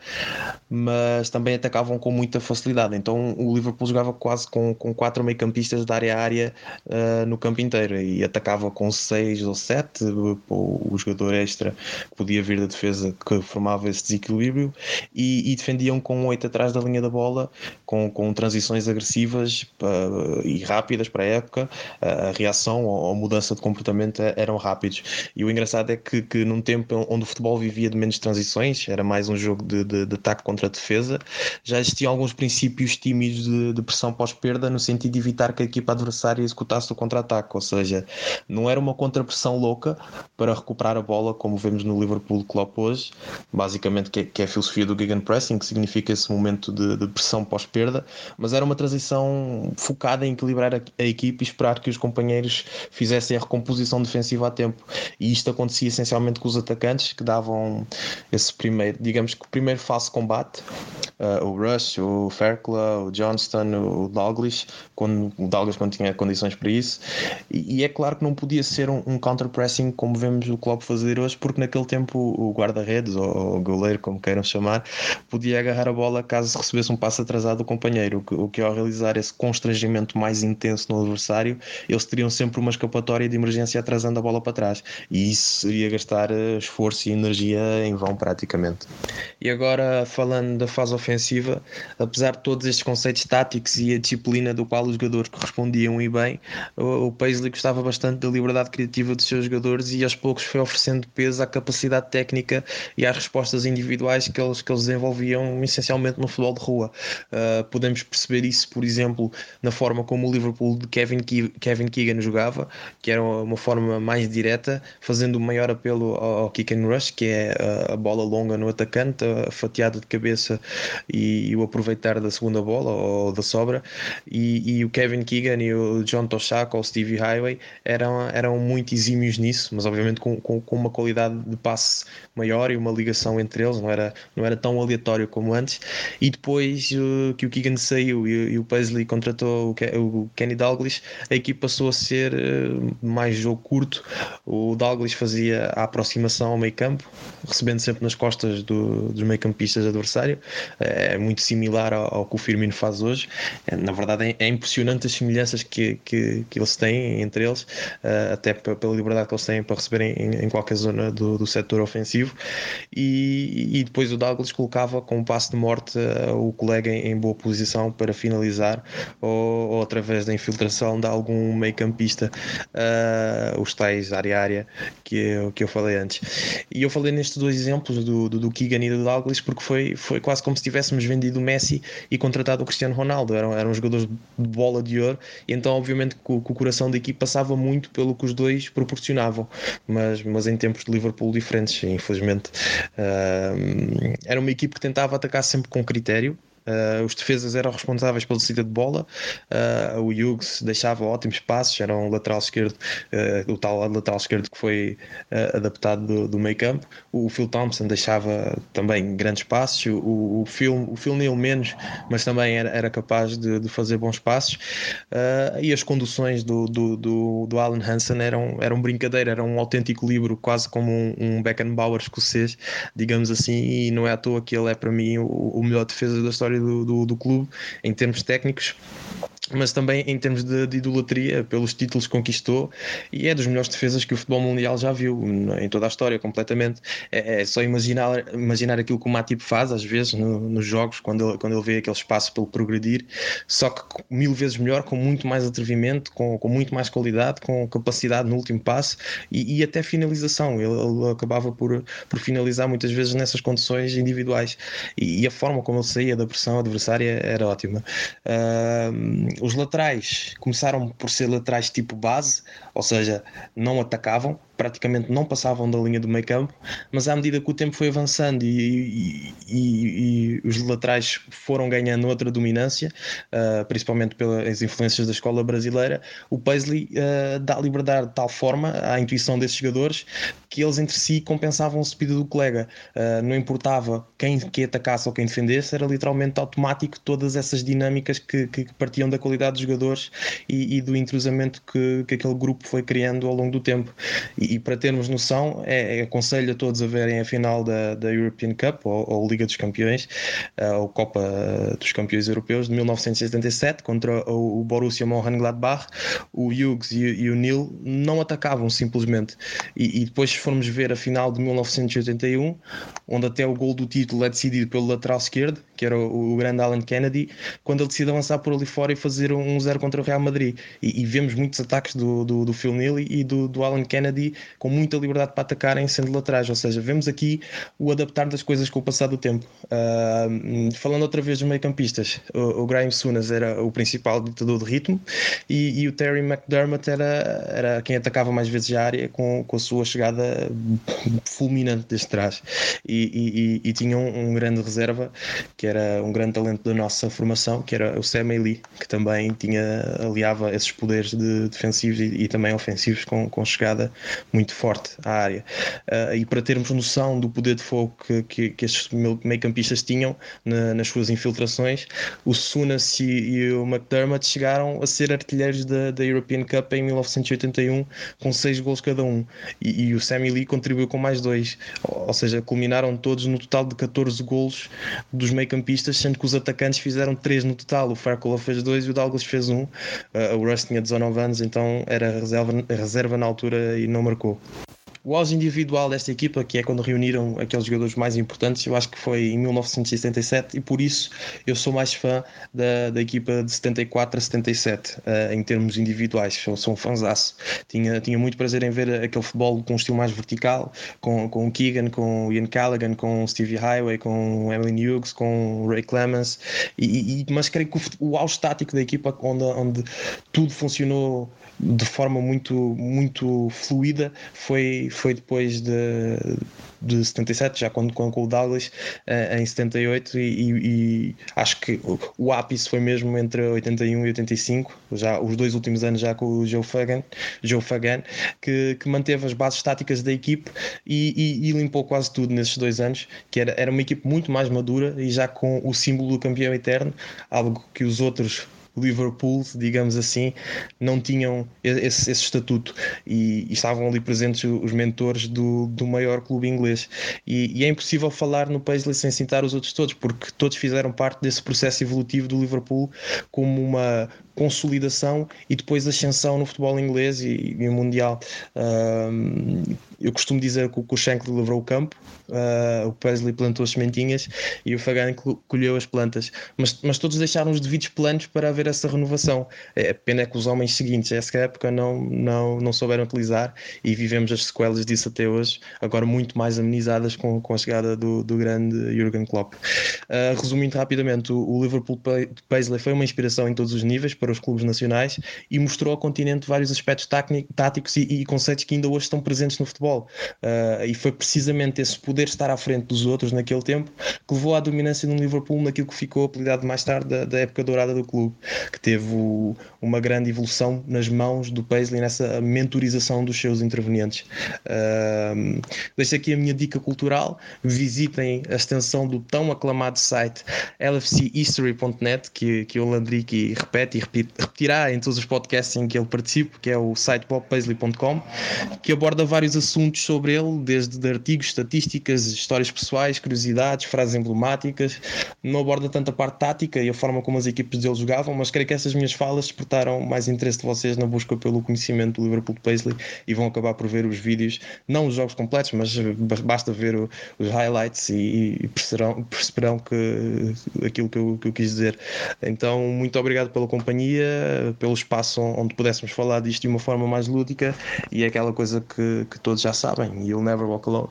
mas também atacavam com muita facilidade. Então o Liverpool jogava quase com, com quatro meio-campistas de área a área uh, no campo inteiro e atacava com seis ou sete, o, jogador extra que podia vir da defesa que formava esse desequilíbrio e, e defendiam com oito atrás da linha da bola, com, com transições agressivas uh, e rápidas para época, a reação ou a mudança de comportamento eram rápidos. E o engraçado é que, que num tempo onde o futebol vivia de menos transições, era mais um jogo de, de, de ataque contra defesa, já existiam alguns princípios tímidos de, de pressão pós-perda no sentido de evitar que a equipa adversária executasse o contra-ataque, ou seja, não era uma contrapressão louca para recuperar a bola como vemos no Liverpool Klopp hoje, basicamente que é, que é a filosofia do gegenpressing, que significa esse momento de, de pressão pós-perda, mas era uma transição focada em equilibrar a, a e esperar que os companheiros fizessem a recomposição defensiva a tempo. E isto acontecia essencialmente com os atacantes que davam esse primeiro, digamos que o primeiro fase combate, uh, o Rush, o Ferkla, o Johnston, o Douglas, quando, o Douglas quando tinha condições para isso. E, e é claro que não podia ser um, um counter-pressing como vemos o Klopp fazer hoje, porque naquele tempo o guarda-redes, ou o goleiro, como queiram chamar, podia agarrar a bola caso recebesse um passo atrasado do companheiro, o que, o que ao realizar esse constrangimento mais intenso no adversário, eles teriam sempre uma escapatória de emergência atrasando a bola para trás. E isso seria gastar eh, esforço e energia em vão praticamente. E agora, falando da fase ofensiva, apesar de todos estes conceitos táticos e a disciplina do qual os jogadores correspondiam e bem, o Paisley gostava bastante da liberdade criativa dos seus jogadores e aos poucos foi oferecendo peso à capacidade técnica e às respostas individuais que eles, que eles desenvolviam essencialmente no futebol de rua. Uh, podemos perceber isso, por exemplo, na forma como o Liverpool de Kevin, Kevin Keegan jogava, que era uma forma mais direta, fazendo o maior apelo ao, kick and rush, que é a, a bola longa no atacante, a fatiada de cabeça e, o aproveitar da segunda bola ou da sobra. E, e o Kevin Keegan e o John Toshak ou o Stevie Highway eram, eram muito exímios nisso, mas obviamente com, com, com uma qualidade de passe maior e uma ligação entre eles, não era, não era tão aleatório como antes. E depois uh, que o Keegan saiu e, e o Paisley contratou o, Kenny Douglas, a equipe passou a ser uh, mais jogo curto. O Douglas fazia a aproximação ao meio campo, recebendo sempre nas costas do, dos meio campistas adversário. É muito similar ao, ao, que o Firmino faz hoje. É, na verdade, é, é, impressionante as semelhanças que, que, que eles têm entre eles, até pela liberdade que eles têm para receberem em, em qualquer zona do, do setor ofensivo. E, e, depois o Douglas colocava com um passo de morte o colega em, em, boa posição para finalizar, ou, ou, através da infiltração de algum meio-campista, uh, os tais área-área que, eu, que eu falei antes. E eu falei nestes dois exemplos do, do, do Keegan e do Douglas porque foi, foi quase como se tivéssemos vendido o Messi e contratado o Cristiano Ronaldo. Eram, eram jogadores de bola de ouro, e então, obviamente, que o, que o coração da equipe passava muito pelo que os dois proporcionavam, mas, mas em tempos de Liverpool diferentes, infelizmente. Uh, era uma equipe que tentava atacar sempre com critério, Uh, os defesas eram responsáveis pela saída de bola, uh, o Hughes deixava ótimos passos, era um lateral esquerdo, uh, o tal lateral esquerdo que foi adaptado do, do meio campo. O Phil Thompson deixava também grandes passos, o, o, Phil, o Phil Neal menos, mas também era, era capaz de, de fazer bons passos. e as conduções do, do, do, do, Alan Hansen eram, eram brincadeira, era um autêntico livro, quase como um, um Beckenbauer escocês, digamos assim, e não é à toa que ele é para mim o, o melhor defesa da história do, do, do clube em termos técnicos mas também em termos de, de, idolatria pelos títulos que conquistou e é dos melhores defesas que o futebol mundial já viu em toda a história completamente. É, é só imaginar imaginar aquilo que o Matip faz às vezes no, nos jogos quando ele, quando ele vê aquele espaço pelo progredir só que mil vezes melhor com muito mais atrevimento com, com muito mais qualidade com capacidade no último passo e, e até finalização. Ele, ele, acabava por, por finalizar muitas vezes nessas condições individuais. E, e a forma como ele saía da pressão adversária era ótima. Uh, os laterais começaram por ser laterais tipo base, ou seja, não atacavam, praticamente não passavam da linha do meio campo, mas à medida que o tempo foi avançando e, e, e, e os laterais foram ganhando outra dominância, uh, principalmente pelas influências da escola brasileira, o Paisley uh, dá liberdade de tal forma à intuição desses jogadores que eles entre si compensavam o speed do colega. Uh, não importava quem que atacasse ou quem defendesse, era literalmente automático todas essas dinâmicas que, que partiam da qualidade dos jogadores e, do intrusamento que, que aquele grupo foi criando ao longo do tempo. E, e para termos noção, é, é, aconselho a todos a verem a final da, da European Cup ou, ou Liga dos Campeões, uh, ou Copa dos Campeões Europeus de 1977 contra o, o Borussia Mönchengladbach. O Hughes e, e, o Neil não atacavam simplesmente. E, e, depois, se formos ver a final de 1981, onde até o gol do título é decidido pelo lateral esquerdo, que era o, o grande Alan Kennedy, quando ele decide avançar por ali fora e fazer um 0 contra o Real Madrid. E, e vemos muitos ataques do, do, do Phil Neal e do, do Alan Kennedy com muita liberdade para atacarem sendo laterais, ou seja, vemos aqui o adaptar das coisas com o passar do tempo. Uh, falando outra vez dos meio-campistas, o, o Graham Sunas era o principal ditador de ritmo e, e, o Terry McDermott era, era quem atacava mais vezes a área com, com a sua chegada fulminante desde trás. E, e, e tinha um, um, grande reserva, que era um grande talento da nossa formação, que era o Sam Lee, que também tinha, aliava esses poderes de defensivos e, também ofensivos com, com chegada muito forte à área. Uh, e para termos noção do poder de fogo que, que, que estes meio-campistas tinham na, nas suas infiltrações, o Sunas e, e, o McDermott chegaram a ser artilheiros da, da European Cup em 1981 com seis gols cada um. E, e o Sammy Lee contribuiu com mais dois, ou seja, culminaram todos no total de 14 gols dos meio-campistas, sendo que os atacantes fizeram três no total. O Farcola fez dois e o Douglas fez um. Uh, o Russ tinha 19 anos, então era reserva, reserva na altura e não marcou. O auge individual desta equipa, que é quando reuniram aqueles jogadores mais importantes, eu acho que foi em 1977 e por isso eu sou mais fã da, da equipa de 74 a 77 uh, eh, em termos individuais. Sou, sou um fãzaço. Tinha, tinha muito prazer em ver aquele futebol com um estilo mais vertical, com, com o Keegan, com o Ian Callaghan, com o Stevie Highway, com o Emily Hughes, com o Ray Clemens. E, e, mas creio que o, o auge estático da equipa, onde, onde tudo funcionou de forma muito, muito fluida foi, foi depois de, de 77, já com, com, com o Douglas uh, em 78 e, e, acho que o, ápice foi mesmo entre 81 e 85, já os dois últimos anos já com o Joe Fagan, Joe Fagan que, que manteve as bases estáticas da equipe e, e, limpou quase tudo nesses dois anos, que era, era uma equipe muito mais madura e já com o símbolo do campeão eterno, algo que os outros Liverpool, digamos assim, não tinham esse, esse estatuto e, e, estavam ali presentes os mentores do, do maior clube inglês. E, e, é impossível falar no Paisley sem citar os outros todos, porque todos fizeram parte desse processo evolutivo do Liverpool como uma consolidação e depois ascensão no futebol inglês e, e mundial. eu costumo dizer que, o Shankly livrou o campo, uh, o Paisley plantou as sementinhas e o Fagan colheu as plantas, mas, mas todos deixaram os devidos planos para haver essa renovação. É pena que os homens seguintes a essa época não, não, não souberam utilizar e vivemos as sequelas disso até hoje, agora muito mais amenizadas com, com a chegada do, do grande Jurgen Klopp. Uh, resumindo rapidamente, o, o Liverpool Paisley foi uma inspiração em todos os níveis para os clubes nacionais e mostrou ao continente vários aspectos táticos e, e conceitos que ainda hoje estão presentes no futebol. Uh, e foi precisamente esse poder estar à frente dos outros naquele tempo que levou à dominância no Liverpool naquilo que ficou apelidado mais tarde da, da época dourada do clube, que teve o, uma grande evolução nas mãos do Paisley nessa mentorização dos seus intervenientes. Uh, deixo aqui a minha dica cultural: visitem a extensão do tão aclamado site lfchistory.net, que, que o Landrick repete e repete repetirá em todos os podcasts em que ele participa, que é o site bobpaisley.com, que aborda vários assuntos sobre ele, desde artigos, estatísticas, histórias pessoais, curiosidades, frases emblemáticas. Não aborda tanto a parte tática e a forma como as equipes dele jogavam, mas creio que essas minhas falas despertaram mais interesse de vocês na busca pelo conhecimento do Liverpool de Paisley e vão acabar por ver os vídeos, não os jogos completos, mas basta ver o, os highlights e, e perceberão, perceberão que aquilo que eu, que eu, quis dizer. Então, muito obrigado pela companhia, pelo espaço onde pudéssemos falar disto de uma forma mais lúdica e é aquela coisa que, que todos já sabem: You'll never walk alone.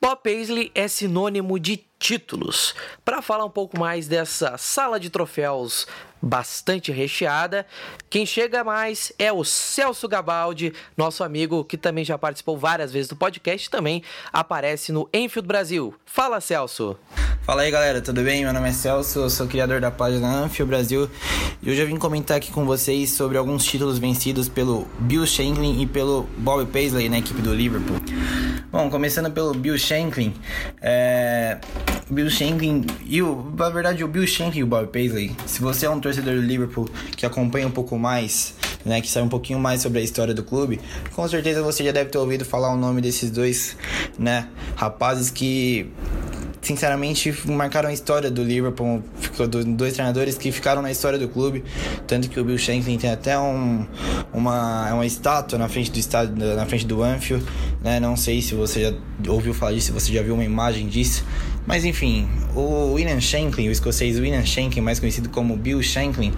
Bob Paisley é sinônimo de títulos. Para falar um pouco mais dessa sala de troféus bastante recheada, quem chega mais é o Celso Gabaldi, nosso amigo que também já participou várias vezes do podcast, também aparece no Enfield Brasil. Fala, Celso. Fala aí, galera, tudo bem? Meu nome é Celso, sou criador da página Anfield Brasil e hoje eu vim comentar aqui com vocês sobre alguns títulos vencidos pelo Bill Shanklin e pelo Bob Paisley na equipe do Liverpool. Bom, começando pelo Bill Shanklin, é... Bill Shanklin e o, na verdade o Bill Shanklin e o Bob Paisley. Se você é um torcedor do Liverpool que acompanha um pouco mais, né, que sabe um pouquinho mais sobre a história do clube, com certeza você já deve ter ouvido falar o nome desses dois, né, rapazes que sinceramente marcaram a história do Liverpool, dois treinadores que ficaram na história do clube, tanto que o Bill Shankly tem até um, uma, uma estátua na frente do estádio, na frente do Anfield, né? Não sei se você já ouviu falar disso, se você já viu uma imagem disso, mas enfim, o William Shankly, o escocês William Shankly, mais conhecido como Bill Shankly,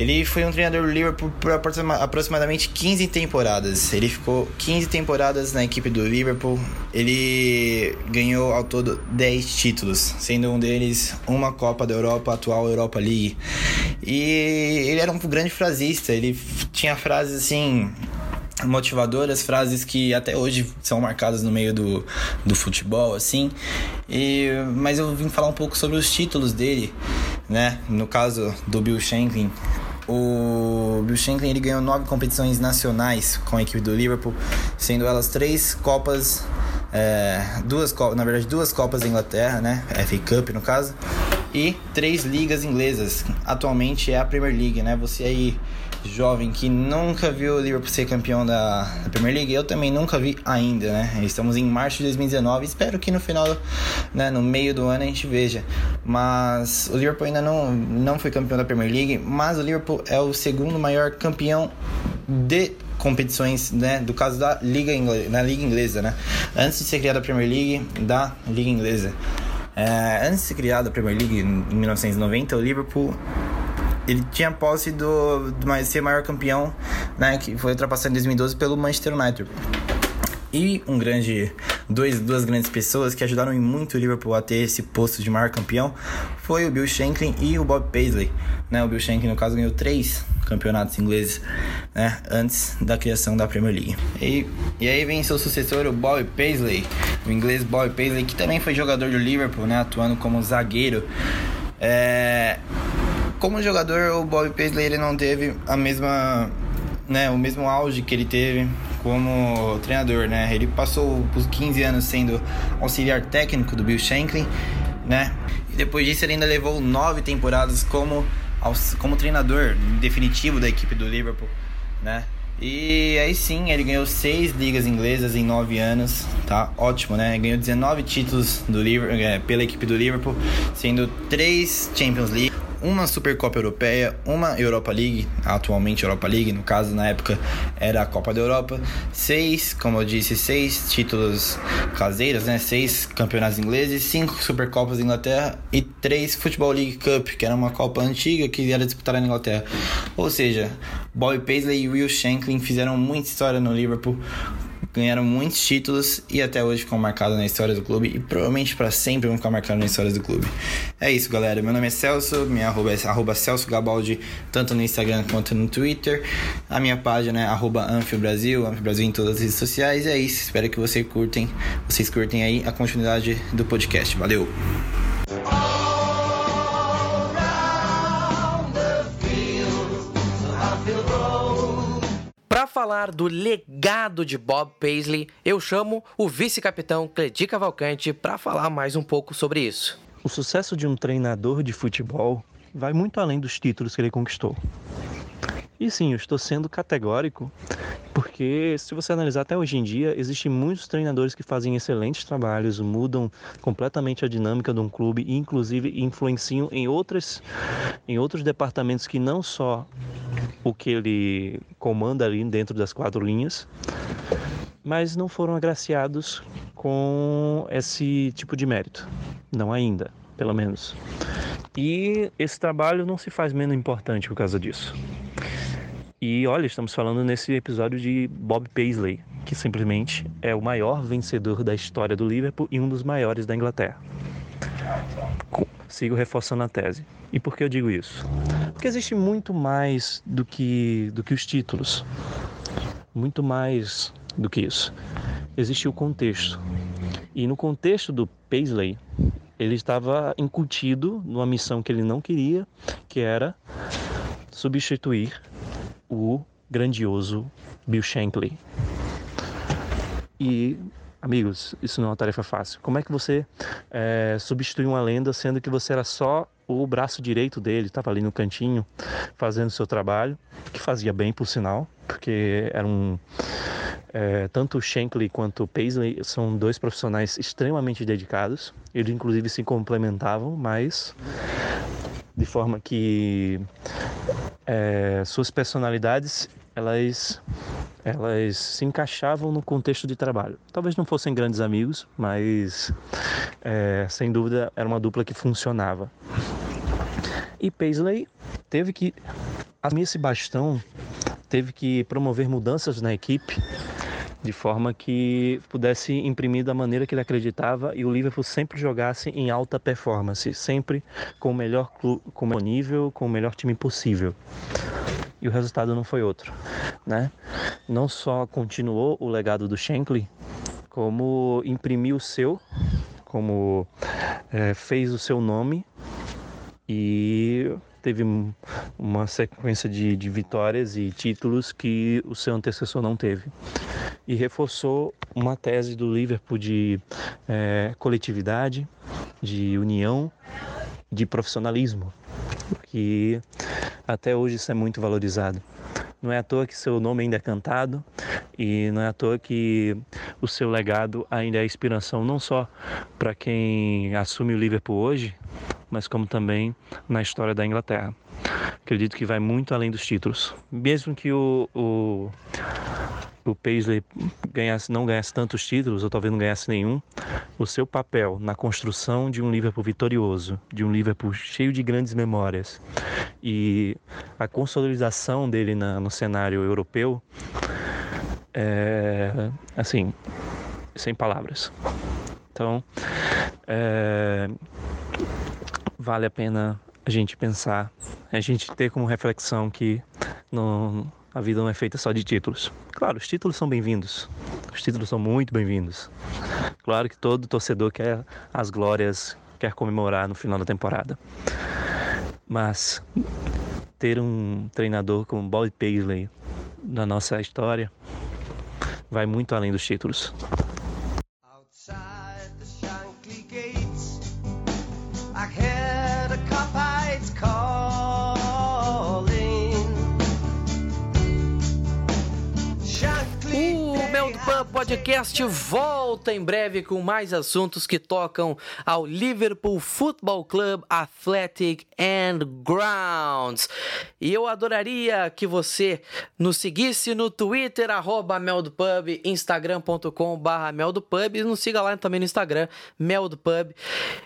ele foi um treinador do Liverpool por aproximadamente 15 temporadas. Ele ficou 15 temporadas na equipe do Liverpool. Ele ganhou ao todo 10 títulos, sendo um deles uma Copa da Europa, a atual Europa League. E ele era um grande frasista, ele tinha frases assim motivadoras, frases que até hoje são marcadas no meio do, do futebol, assim. E, mas eu vim falar um pouco sobre os títulos dele, né? No caso do Bill Shanklin, o Bill Shankly ele ganhou nove competições nacionais com a equipe do Liverpool, sendo elas três Copas, é, duas na verdade duas Copas da Inglaterra, né, FA Cup no caso, e três ligas inglesas. Atualmente é a Premier League, né? Você aí jovem que nunca viu o Liverpool ser campeão da, da, Premier League, eu também nunca vi ainda, né? Estamos em março de 2019, espero que no final, né, no meio do ano a gente veja. Mas o Liverpool ainda não, não foi campeão da Premier League, mas o Liverpool é o segundo maior campeão de competições, né, do caso da Liga Inglesa, na Liga Inglesa, né? Antes de ser criada a Premier League, da Liga Inglesa. É, antes de ser criada a Premier League em 1990, o Liverpool ele tinha posse do, do ser maior campeão, né, que foi ultrapassado em 2012 pelo Manchester United. E um grande, dois, duas grandes pessoas que ajudaram muito o Liverpool a ter esse posto de maior campeão foi o Bill Shankly e o Bob Paisley. Né? O Bill Shankly, no caso, ganhou três campeonatos ingleses né? antes da criação da Premier League. E, e aí vem seu sucessor, o Bob Paisley, o inglês Bob Paisley, que também foi jogador do Liverpool, né? atuando como zagueiro. É, como jogador, o Bob Paisley ele não teve a mesma, né, o mesmo auge que ele teve como treinador, né? Ele passou os 15 anos sendo auxiliar técnico do Bill Shankly, né? E depois disso ele ainda levou nove temporadas como como treinador definitivo da equipe do Liverpool, né? E aí sim, ele ganhou seis ligas inglesas em nove anos, tá? Ótimo, né? Ganhou 19 títulos do Liverpool, é, pela equipe do Liverpool, sendo três Champions League, uma Supercopa Europeia, uma Europa League, atualmente Europa League, no caso na época era a Copa da Europa, seis, como eu disse, seis títulos caseiros, né? Seis campeonatos ingleses, cinco Supercopas da Inglaterra e três Football League Cup, que era uma Copa antiga que era disputada na Inglaterra. Ou seja, Bobby Paisley e Will Shanklin fizeram muita história no Liverpool ganharam muitos títulos e até hoje ficam marcados na história do clube e provavelmente para sempre vão ficar marcados na história do clube. É isso, galera. Meu nome é Celso, minha arroba é arroba Celso Gabaldi, tanto no Instagram quanto no Twitter. A minha página é arroba Anfiobrasil, Anfiobrasil em todas as redes sociais. É isso, espero que vocês curtem, vocês curtem aí a continuidade do podcast. Valeu! Para falar do legado de Bob Paisley, eu chamo o vice-capitão Cledi Cavalcante para falar mais um pouco sobre isso. O sucesso de um treinador de futebol vai muito além dos títulos que ele conquistou. E sim, eu estou sendo categórico, porque se você analisar até hoje em dia, existem muitos treinadores que fazem excelentes trabalhos, mudam completamente a dinâmica de um clube e inclusive influenciam em outras em outros departamentos que não só o que ele comanda ali dentro das quatro linhas, mas não foram agraciados com esse tipo de mérito. Não ainda, pelo menos. E esse trabalho não se faz menos importante por causa disso. E olha, estamos falando nesse episódio de Bob Paisley, que simplesmente é o maior vencedor da história do Liverpool e um dos maiores da Inglaterra. Sigo reforçando a tese. E por que eu digo isso? Porque existe muito mais do que, do que os títulos. Muito mais do que isso. Existe o contexto. E no contexto do Paisley, ele estava incutido numa missão que ele não queria, que era substituir o grandioso Bill Shankly. E, amigos, isso não é uma tarefa fácil. Como é que você é, substitui uma lenda sendo que você era só o braço direito dele, estava ali no cantinho fazendo seu trabalho, que fazia bem, por sinal, porque era um. É, tanto Shankly quanto Paisley são dois profissionais extremamente dedicados. Eles, inclusive, se complementavam, mas de forma que é, suas personalidades elas elas se encaixavam no contexto de trabalho. Talvez não fossem grandes amigos, mas é, sem dúvida era uma dupla que funcionava. E Paisley teve que assumir esse bastão, teve que promover mudanças na equipe de forma que pudesse imprimir da maneira que ele acreditava e o Liverpool sempre jogasse em alta performance, sempre com o melhor, com o nível, com o melhor time possível. E o resultado não foi outro, né? Não só continuou o legado do Shankly, como imprimiu o seu, como é, fez o seu nome e teve uma sequência de, de vitórias e títulos que o seu antecessor não teve e reforçou uma tese do Liverpool de é, coletividade, de união, de profissionalismo, que até hoje isso é muito valorizado. Não é à toa que seu nome ainda é cantado e não é à toa que o seu legado ainda é inspiração não só para quem assume o Liverpool hoje, mas como também na história da Inglaterra. Acredito que vai muito além dos títulos. Mesmo que o, o, o Paisley ganhasse, não ganhasse tantos títulos, ou talvez não ganhasse nenhum, o seu papel na construção de um Liverpool vitorioso, de um Liverpool cheio de grandes memórias e a consolidação dele na, no cenário europeu, é, assim, sem palavras. Então, é, vale a pena a gente pensar, a gente ter como reflexão que não, a vida não é feita só de títulos. Claro, os títulos são bem-vindos, os títulos são muito bem-vindos. Claro que todo torcedor quer as glórias, quer comemorar no final da temporada. Mas ter um treinador como Bob Paisley na nossa história vai muito além dos títulos. Podcast volta em breve com mais assuntos que tocam ao Liverpool Football Club Athletic and Grounds. E eu adoraria que você nos seguisse no Twitter, arroba meldopub, instagram.com barra meldopub e nos siga lá também no Instagram, meldopub.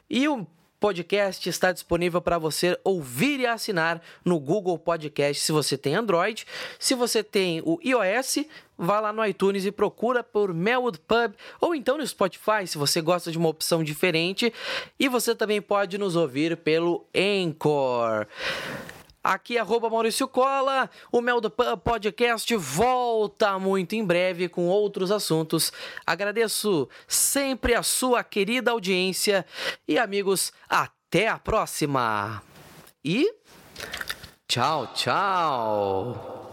E o podcast está disponível para você ouvir e assinar no Google Podcast se você tem Android. Se você tem o iOS, vá lá no iTunes e procura por Melwood Pub ou então no Spotify se você gosta de uma opção diferente. E você também pode nos ouvir pelo Anchor. Aqui, arroba Maurício Cola. O Mel do Podcast volta muito em breve com outros assuntos. Agradeço sempre a sua querida audiência. E, amigos, até a próxima. E. Tchau, tchau.